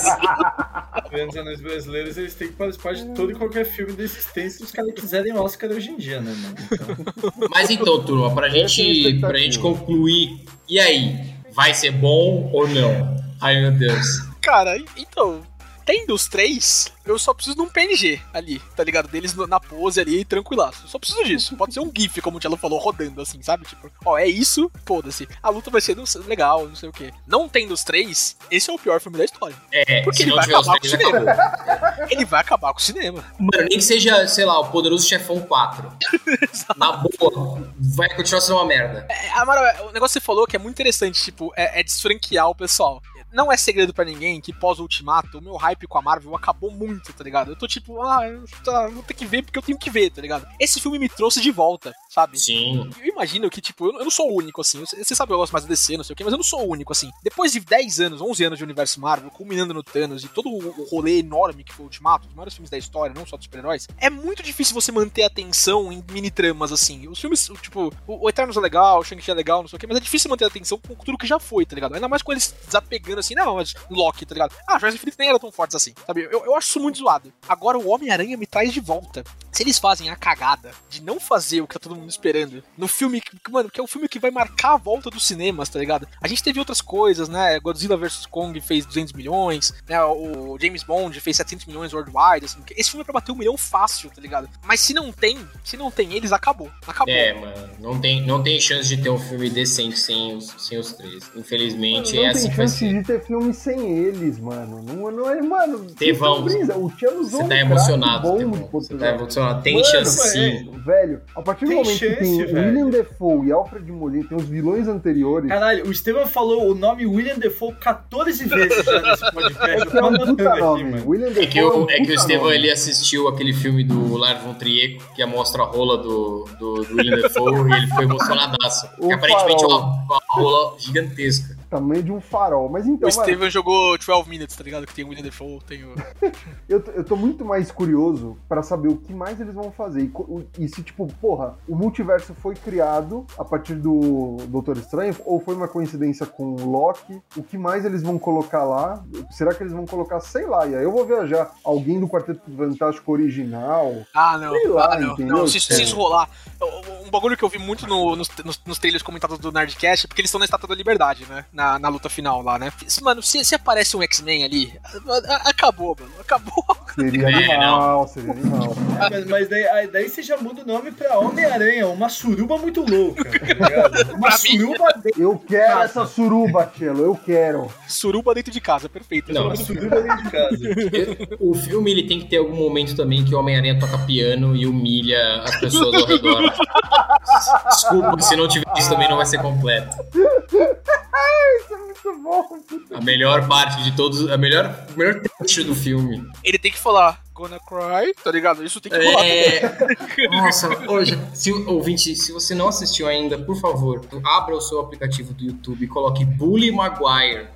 Os grandes anões brasileiros, eles têm que participar de todo e qualquer filme da existência se os caras quiserem Oscar hoje em dia, né, mano? Então, Mas então, turma, pra é a gente, pra gente concluir, e aí? Vai ser bom ou não? Ai, meu Deus. Cara, então, tendo os três, eu só preciso de um PNG ali, tá ligado? Deles na pose ali, tranquilaço. Eu só preciso disso. Pode ser um GIF, como o Tchelo falou, rodando assim, sabe? Tipo, ó, é isso, foda-se. A luta vai ser legal, não sei o quê. Não tendo os três, esse é o pior filme da história. É, Porque ele vai acabar com o cinema. acabou. Ele vai acabar com o cinema. Mano, nem que seja, sei lá, o Poderoso Chefão 4. Na boa, vai continuar sendo uma merda. É, Amaro, o negócio que você falou que é muito interessante, tipo, é, é desfranquear o pessoal. Não é segredo pra ninguém que pós-ultimato, o meu hype com a Marvel acabou muito, tá ligado? Eu tô tipo, ah, eu tá, vou ter que ver porque eu tenho que ver, tá ligado? Esse filme me trouxe de volta, sabe? Sim. Eu imagino que, tipo, eu, eu não sou o único, assim. Você sabe, eu gosto mais do DC, não sei o quê, mas eu não sou o único, assim. Depois de 10 anos, 11 anos de universo Marvel, culminando no Thanos e todo o rolê enorme que foi o Ultimato, os maiores filmes da história, não só dos super-heróis, é muito difícil você manter a atenção em mini-tramas, assim. Os filmes, tipo, o, o Eternos é legal, o Shang-Chi é legal, não sei o quê, mas é difícil manter a atenção com tudo que já foi, tá ligado? Ainda mais com eles desapegando, assim, não, mas Loki, tá ligado? Ah, Jurassic Infinito nem era tão fortes assim, sabe? Eu, eu acho isso muito zoado. Agora o Homem-Aranha me traz de volta. Se eles fazem a cagada de não fazer o que tá todo mundo esperando no filme, que, mano, que é um filme que vai marcar a volta dos cinemas, tá ligado? A gente teve outras coisas, né? Godzilla vs Kong fez 200 milhões, né? O James Bond fez 700 milhões worldwide, assim. Esse filme é pra bater um milhão fácil, tá ligado? Mas se não tem, se não tem eles, acabou. Acabou. É, mano, não tem, não tem chance de ter um filme decente sem os, sem os três. Infelizmente, não é assim que vai chance ser. filme sem eles, mano. Não, não é, mano. Tevão. O Tchelo usou Você um tá emocionado, Você tá emocionado. Tem Mano, chance é, sim. Velho, a partir do Tem momento que tem chance, velho. William Defoe e Alfred Molina, tem os vilões anteriores. Caralho, o Estevam falou o nome William Defoe 14 vezes já nesse podcast. É Eu que é um puta aqui, nome. mano. William Defoe É que, o, um é que o nome. ele assistiu aquele filme do Lars von Trier que mostra a rola do, do, do William Defoe e ele ficou emocionadaço. Aparentemente é uma, uma rola gigantesca. Tamanho de um farol. Mas então, O Steven jogou 12 Minutes, tá ligado? Que tem o William Defoe, tem o... eu, tô- eu tô muito mais curioso pra saber o que mais eles vão fazer. E, e se, tipo, porra, o multiverso foi criado a partir do Doutor Estranho ou foi uma coincidência com o Loki? O que mais eles vão colocar lá? Será que eles vão colocar, sei lá, e aí eu vou viajar, alguém do Quarteto Fantástico original? Ah, não. Sei lá, ah, não. entendeu? não se, se É. Um bagulho que eu vi muito no- nos, nos, nos trailers comentados do Nerdcast é porque eles estão na Estátua da Liberdade, né? Na, na luta final lá, né? Mano, se, se aparece um X-Men ali, a- a- acabou, mano. Acabou. Seria animal, seria animal. Ah, mas, mas daí, aí daí você já muda o nome pra Homem-Aranha, uma suruba muito louca, tá ligado? Uma suruba dentro Eu quero essa suruba, Tchelo, eu quero. Suruba dentro de casa, perfeito. Não, suruba dentro de casa. O filme ele tem que ter algum momento também que o Homem-Aranha toca piano e humilha as pessoas ao redor. Desculpa, se não tiver isso também não vai ser completo. Isso é muito bom. A melhor parte de todos, a melhor, o melhor trecho do filme. Ele tem que falar, gonna cry, tá ligado? Isso tem que rolar. É... Nossa, hoje, se, ouvinte, se você não assistiu ainda, por favor, abra o seu aplicativo do YouTube e coloque Bully Maguire.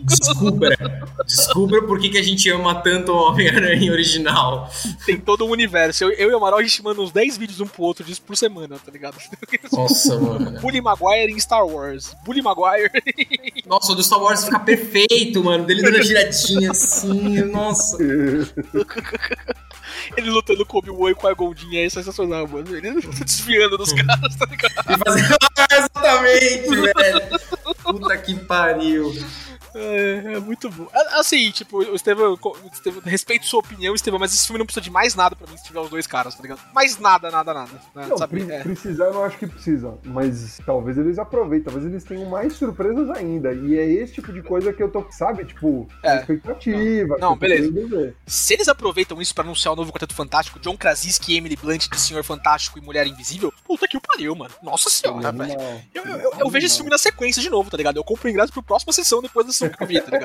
Descubra. Descubra por que, que a gente ama tanto o Homem-Aranha original. Tem todo um universo. Eu, eu e o Amaral, a gente manda uns 10 vídeos um pro outro disso por semana, tá ligado? Nossa, mano. Bully Maguire em Star Wars. Bully Maguire. Nossa, o do Star Wars fica perfeito, mano. Dele dando giradinha assim, nossa. Ele lutando com o Obi-Wan e com a Goldinha é sensacional, mano. Ele desviando dos caras, tá ligado? Fazer... Ah, exatamente, velho. Puta que pariu. É, muito bom. É, Assim, tipo, o Estevam, o Estevam, respeito sua opinião, Estevam, mas esse filme não precisa de mais nada pra mim se tiver os dois caras, tá ligado? Mais nada, nada, nada. né, Não, sabe? pre- É. precisar eu não acho que precisa, mas talvez eles aproveitem, talvez eles tenham mais surpresas ainda. E é esse tipo de coisa que eu tô, sabe, tipo, É. expectativa. Não, tô beleza. Se eles aproveitam isso pra anunciar o novo Quarteto Fantástico, John Krasinski e Emily Blunt de Senhor Fantástico e Mulher Invisível, puta que o pariu, mano. Nossa senhora, velho. Não. Eu, eu, eu- eu vejo esse filme na sequência de novo, tá ligado? Eu compro o ingresso pro próxima sessão depois da sessão que eu vi, tá ligado?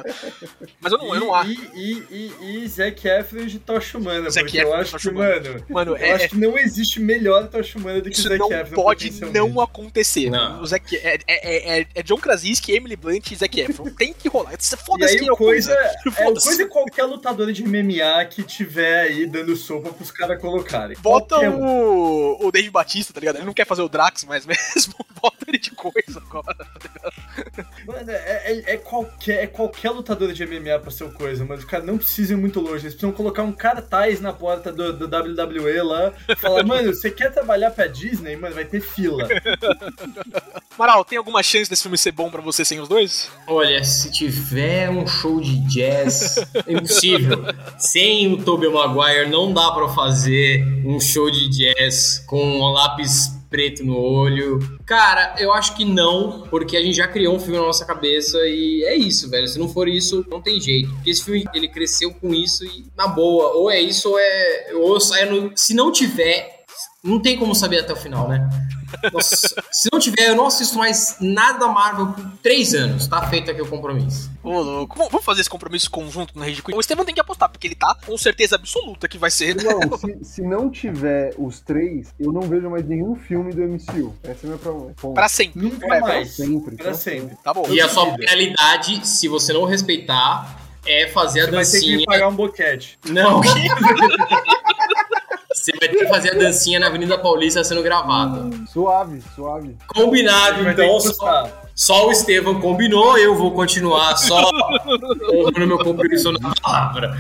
Mas eu não, eu não acho. E, e, e, e Zac Efron de Tocha Humana, Zac porque Efron eu acho que, mano, Mano, eu é, acho que não existe melhor Tocha Humana do que isso Zac não Efron. pode potencialmente. não acontecer. Não. O Zac, é, é, é, é John Krasinski, Emily Blunt e Zac Efron. Tem que rolar. E Foda-se é o coisa, coisa. é, coisa é qualquer lutador de MMA que tiver aí dando sopa pros caras colocarem. Bota Qualquer um. o, o Dave Batista, tá ligado? Ele não quer fazer o Drax mais mesmo. Bota ele de coisa agora. Mano, é, é- é qualquer, é qualquer lutador de MMA pra ser coisa, mas os caras não precisam ir muito longe. Eles precisam colocar um cartaz na porta do, do WWE lá e falar, mano, você quer trabalhar pra Disney? Mano, vai ter fila. Maral, tem alguma chance desse filme ser bom pra você sem os dois? Olha, se tiver um show de jazz, é impossível. Sem o Tobey Maguire não dá pra fazer um show de jazz com um lápis preto no olho. Cara, eu acho que não, porque a gente já criou um filme na nossa cabeça e é isso, velho. Se não for isso, não tem jeito. Porque esse filme, ele cresceu com isso e, na boa, ou é isso ou é... Ou é no... Se não tiver, não tem como saber até o final, né? Nossa, se não tiver, eu não assisto mais nada Marvel por três anos. Tá feito aqui o compromisso. Ô, louco. Vamos- Vamos fazer esse compromisso conjunto no Rage Quit? O Estevam tem que apostar, porque ele tá com certeza absoluta que vai ser, né? Não, se, se não tiver os três, eu não vejo mais nenhum filme do MCU. Essa é a minha promessa. Pra sempre. Nunca É, mais. sempre, Pra sempre. Tá bom. E a sua penalidade, se você não respeitar, é fazer a Você vai ter que dancinha. pagar um boquete. Não. Você vai ter que fazer a dancinha na Avenida Paulista sendo gravada. Suave, suave. Combinado, então. Só. Só o Estevam combinou, eu vou continuar só honrando meu compromisso na palavra.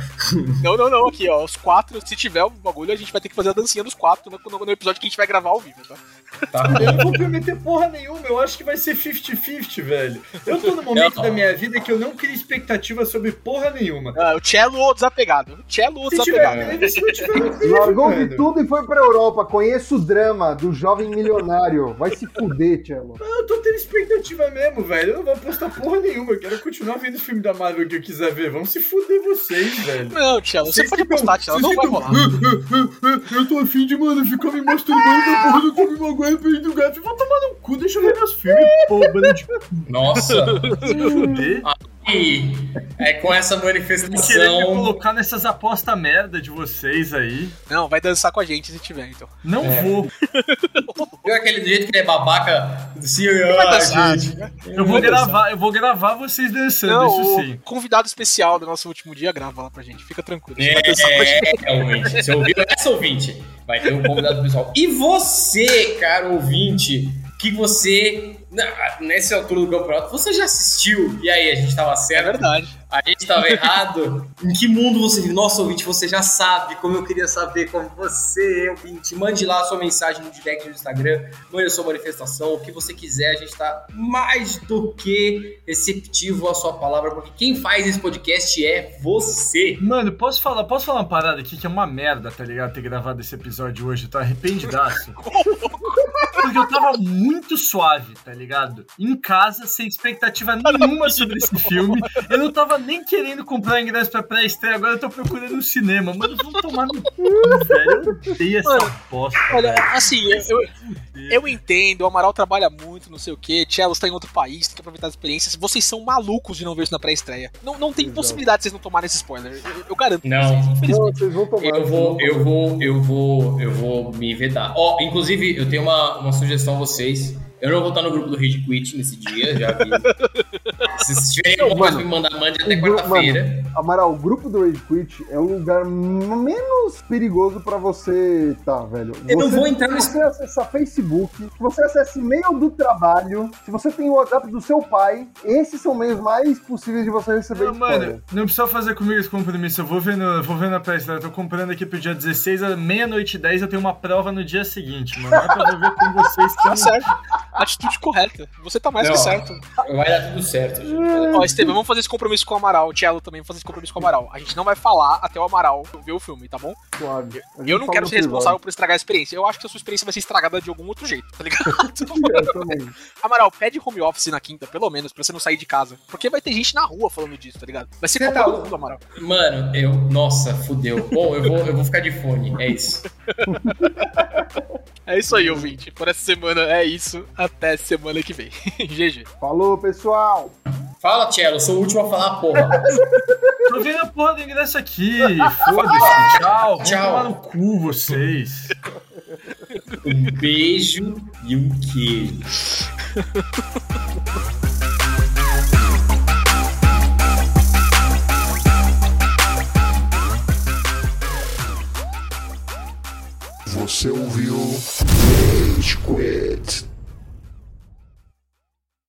Não, não, não. Aqui, ó. Os quatro, se tiver o bagulho, a gente vai ter que fazer a dancinha dos quatro no, no- no episódio que a gente vai gravar ao vivo, tá? Eu não vou prometer porra nenhuma, eu acho que vai ser 50-50, velho. Eu tô no momento Não. da minha vida que eu não crio expectativa sobre porra nenhuma. Ah, o Cello ou desapegado. O Cello ou desapegado. tiver beleza, se não tiver, eu vejo, Largou de tudo e foi pra Europa. Conheço o drama do jovem milionário. Vai se fuder, Tchelo. Eu tô tendo expectativa mesmo, velho. Eu não vou apostar porra nenhuma. Eu quero continuar vendo o filme da Marvel que eu quiser ver. Vamos se fuder vocês, velho. Não, Cello, você pode apostar, Cello. Não vai rolar. Eu tô afim de, mano, ficar me masturbando na porra do Tommy Maguire perto do gato. Vou tomar no cu, deixa eu ver meus filmes, de Nossa. fuder. E é com essa Querendo me manifestação. colocar nessas apostas merda de vocês aí. Não, vai dançar com a gente se tiver, então. Não vou. Viu aquele do jeito que ele é babaca do senhor? Vai dançar, gente. Eu vou gravar, eu vou gravar vocês dançando, Não, isso o sim. convidado especial do nosso último dia grava lá pra gente. Fica tranquilo. Você vai dançar com a gente. É, ouvinte. Você ouviu essa ouvinte? Vai ter um convidado pessoal. E você, cara ouvinte, que você, nessa altura do campeonato, você já assistiu? E aí, a gente tava É certo? verdade. A gente tava errado? Em que mundo você vive? Nossa, ouvinte, você já sabe como eu queria saber como você, ouvinte. Mande lá a sua mensagem no direct do Instagram, mande a sua manifestação, o que você quiser. A gente tá mais do que receptivo à sua palavra, porque quem faz esse podcast é você. Mano, posso falar, posso falar uma parada aqui que é uma merda, tá ligado? Ter gravado esse episódio hoje, tô arrependidaço. Porque eu tava muito suave, tá ligado? Em casa, sem expectativa nenhuma sobre esse filme. Eu não tava nem querendo comprar ingresso pra pré-estreia, agora eu tô procurando no cinema. Mano, vamos tomar no cu, velho. Eu odeio essa Mano, bosta. Olha, velho. assim, eu, eu entendo, o Amaral trabalha muito, não sei o que, Cello tá em outro país, tem que aproveitar as experiências. Vocês são malucos de não ver isso na pré-estreia. Não, não tem Exato. possibilidade de vocês não tomarem esse spoiler. Eu, eu garanto. Não. Vocês, Não, vocês vão tomar. Eu vocês vou, vão eu tomar. vou, eu vou, eu vou me vedar. Ó, inclusive, eu tenho uma, uma sugestão a vocês. Eu não vou estar no grupo do Rage Quit nesse dia, já vi. Se vocês tiverem alguma coisa me mandar, mande até quarta-feira. Amaral, o grupo do Rage Quit é um lugar menos perigoso pra você tá, velho. Eu não Você- vou entrar Se nesse- você acessar Facebook, se você acessa e-mail do trabalho, se você tem o WhatsApp do seu pai, esses são meios mais possíveis de você receber Não, mano, não precisa fazer comigo esse compromisso. Eu vou ver, no, vou ver na pré Eu tô comprando aqui pro dia 16, à meia-noite e 10 eu tenho uma prova no dia seguinte, mano. Dá pra ver com vocês que Tá certo. Atitude correta. Você tá mais Não. que certo. Vai dar tudo certo. gente. Ó, Estevam, vamos fazer esse compromisso com o Amaral. O Tielo também vamos fazer esse compromisso com o Amaral. A gente não vai falar até o Amaral ver o filme, tá bom? Claro. A Eu não quero ser responsável por estragar a experiência. Eu acho que a sua experiência vai ser estragada de algum outro jeito, tá ligado? Também. Amaral, pede home office na quinta, pelo menos, pra você não sair de casa. Porque vai ter gente na rua falando disso, tá ligado? Vai ser Você tá? Mundo, Amaral. Mano, eu. Nossa, fudeu. Bom, eu vou, eu vou ficar de fone. É isso. É isso aí, ouvinte. Por essa semana é isso. Até semana que vem. GG. Falou, pessoal! Fala, Tchelo, sou o último a falar, porra. Tô vendo a porra do ingresso aqui. Foda-se. Tchau. Tchau. tomar no cu vocês. Um beijo e um queijo. Você ouviu Rage Quit.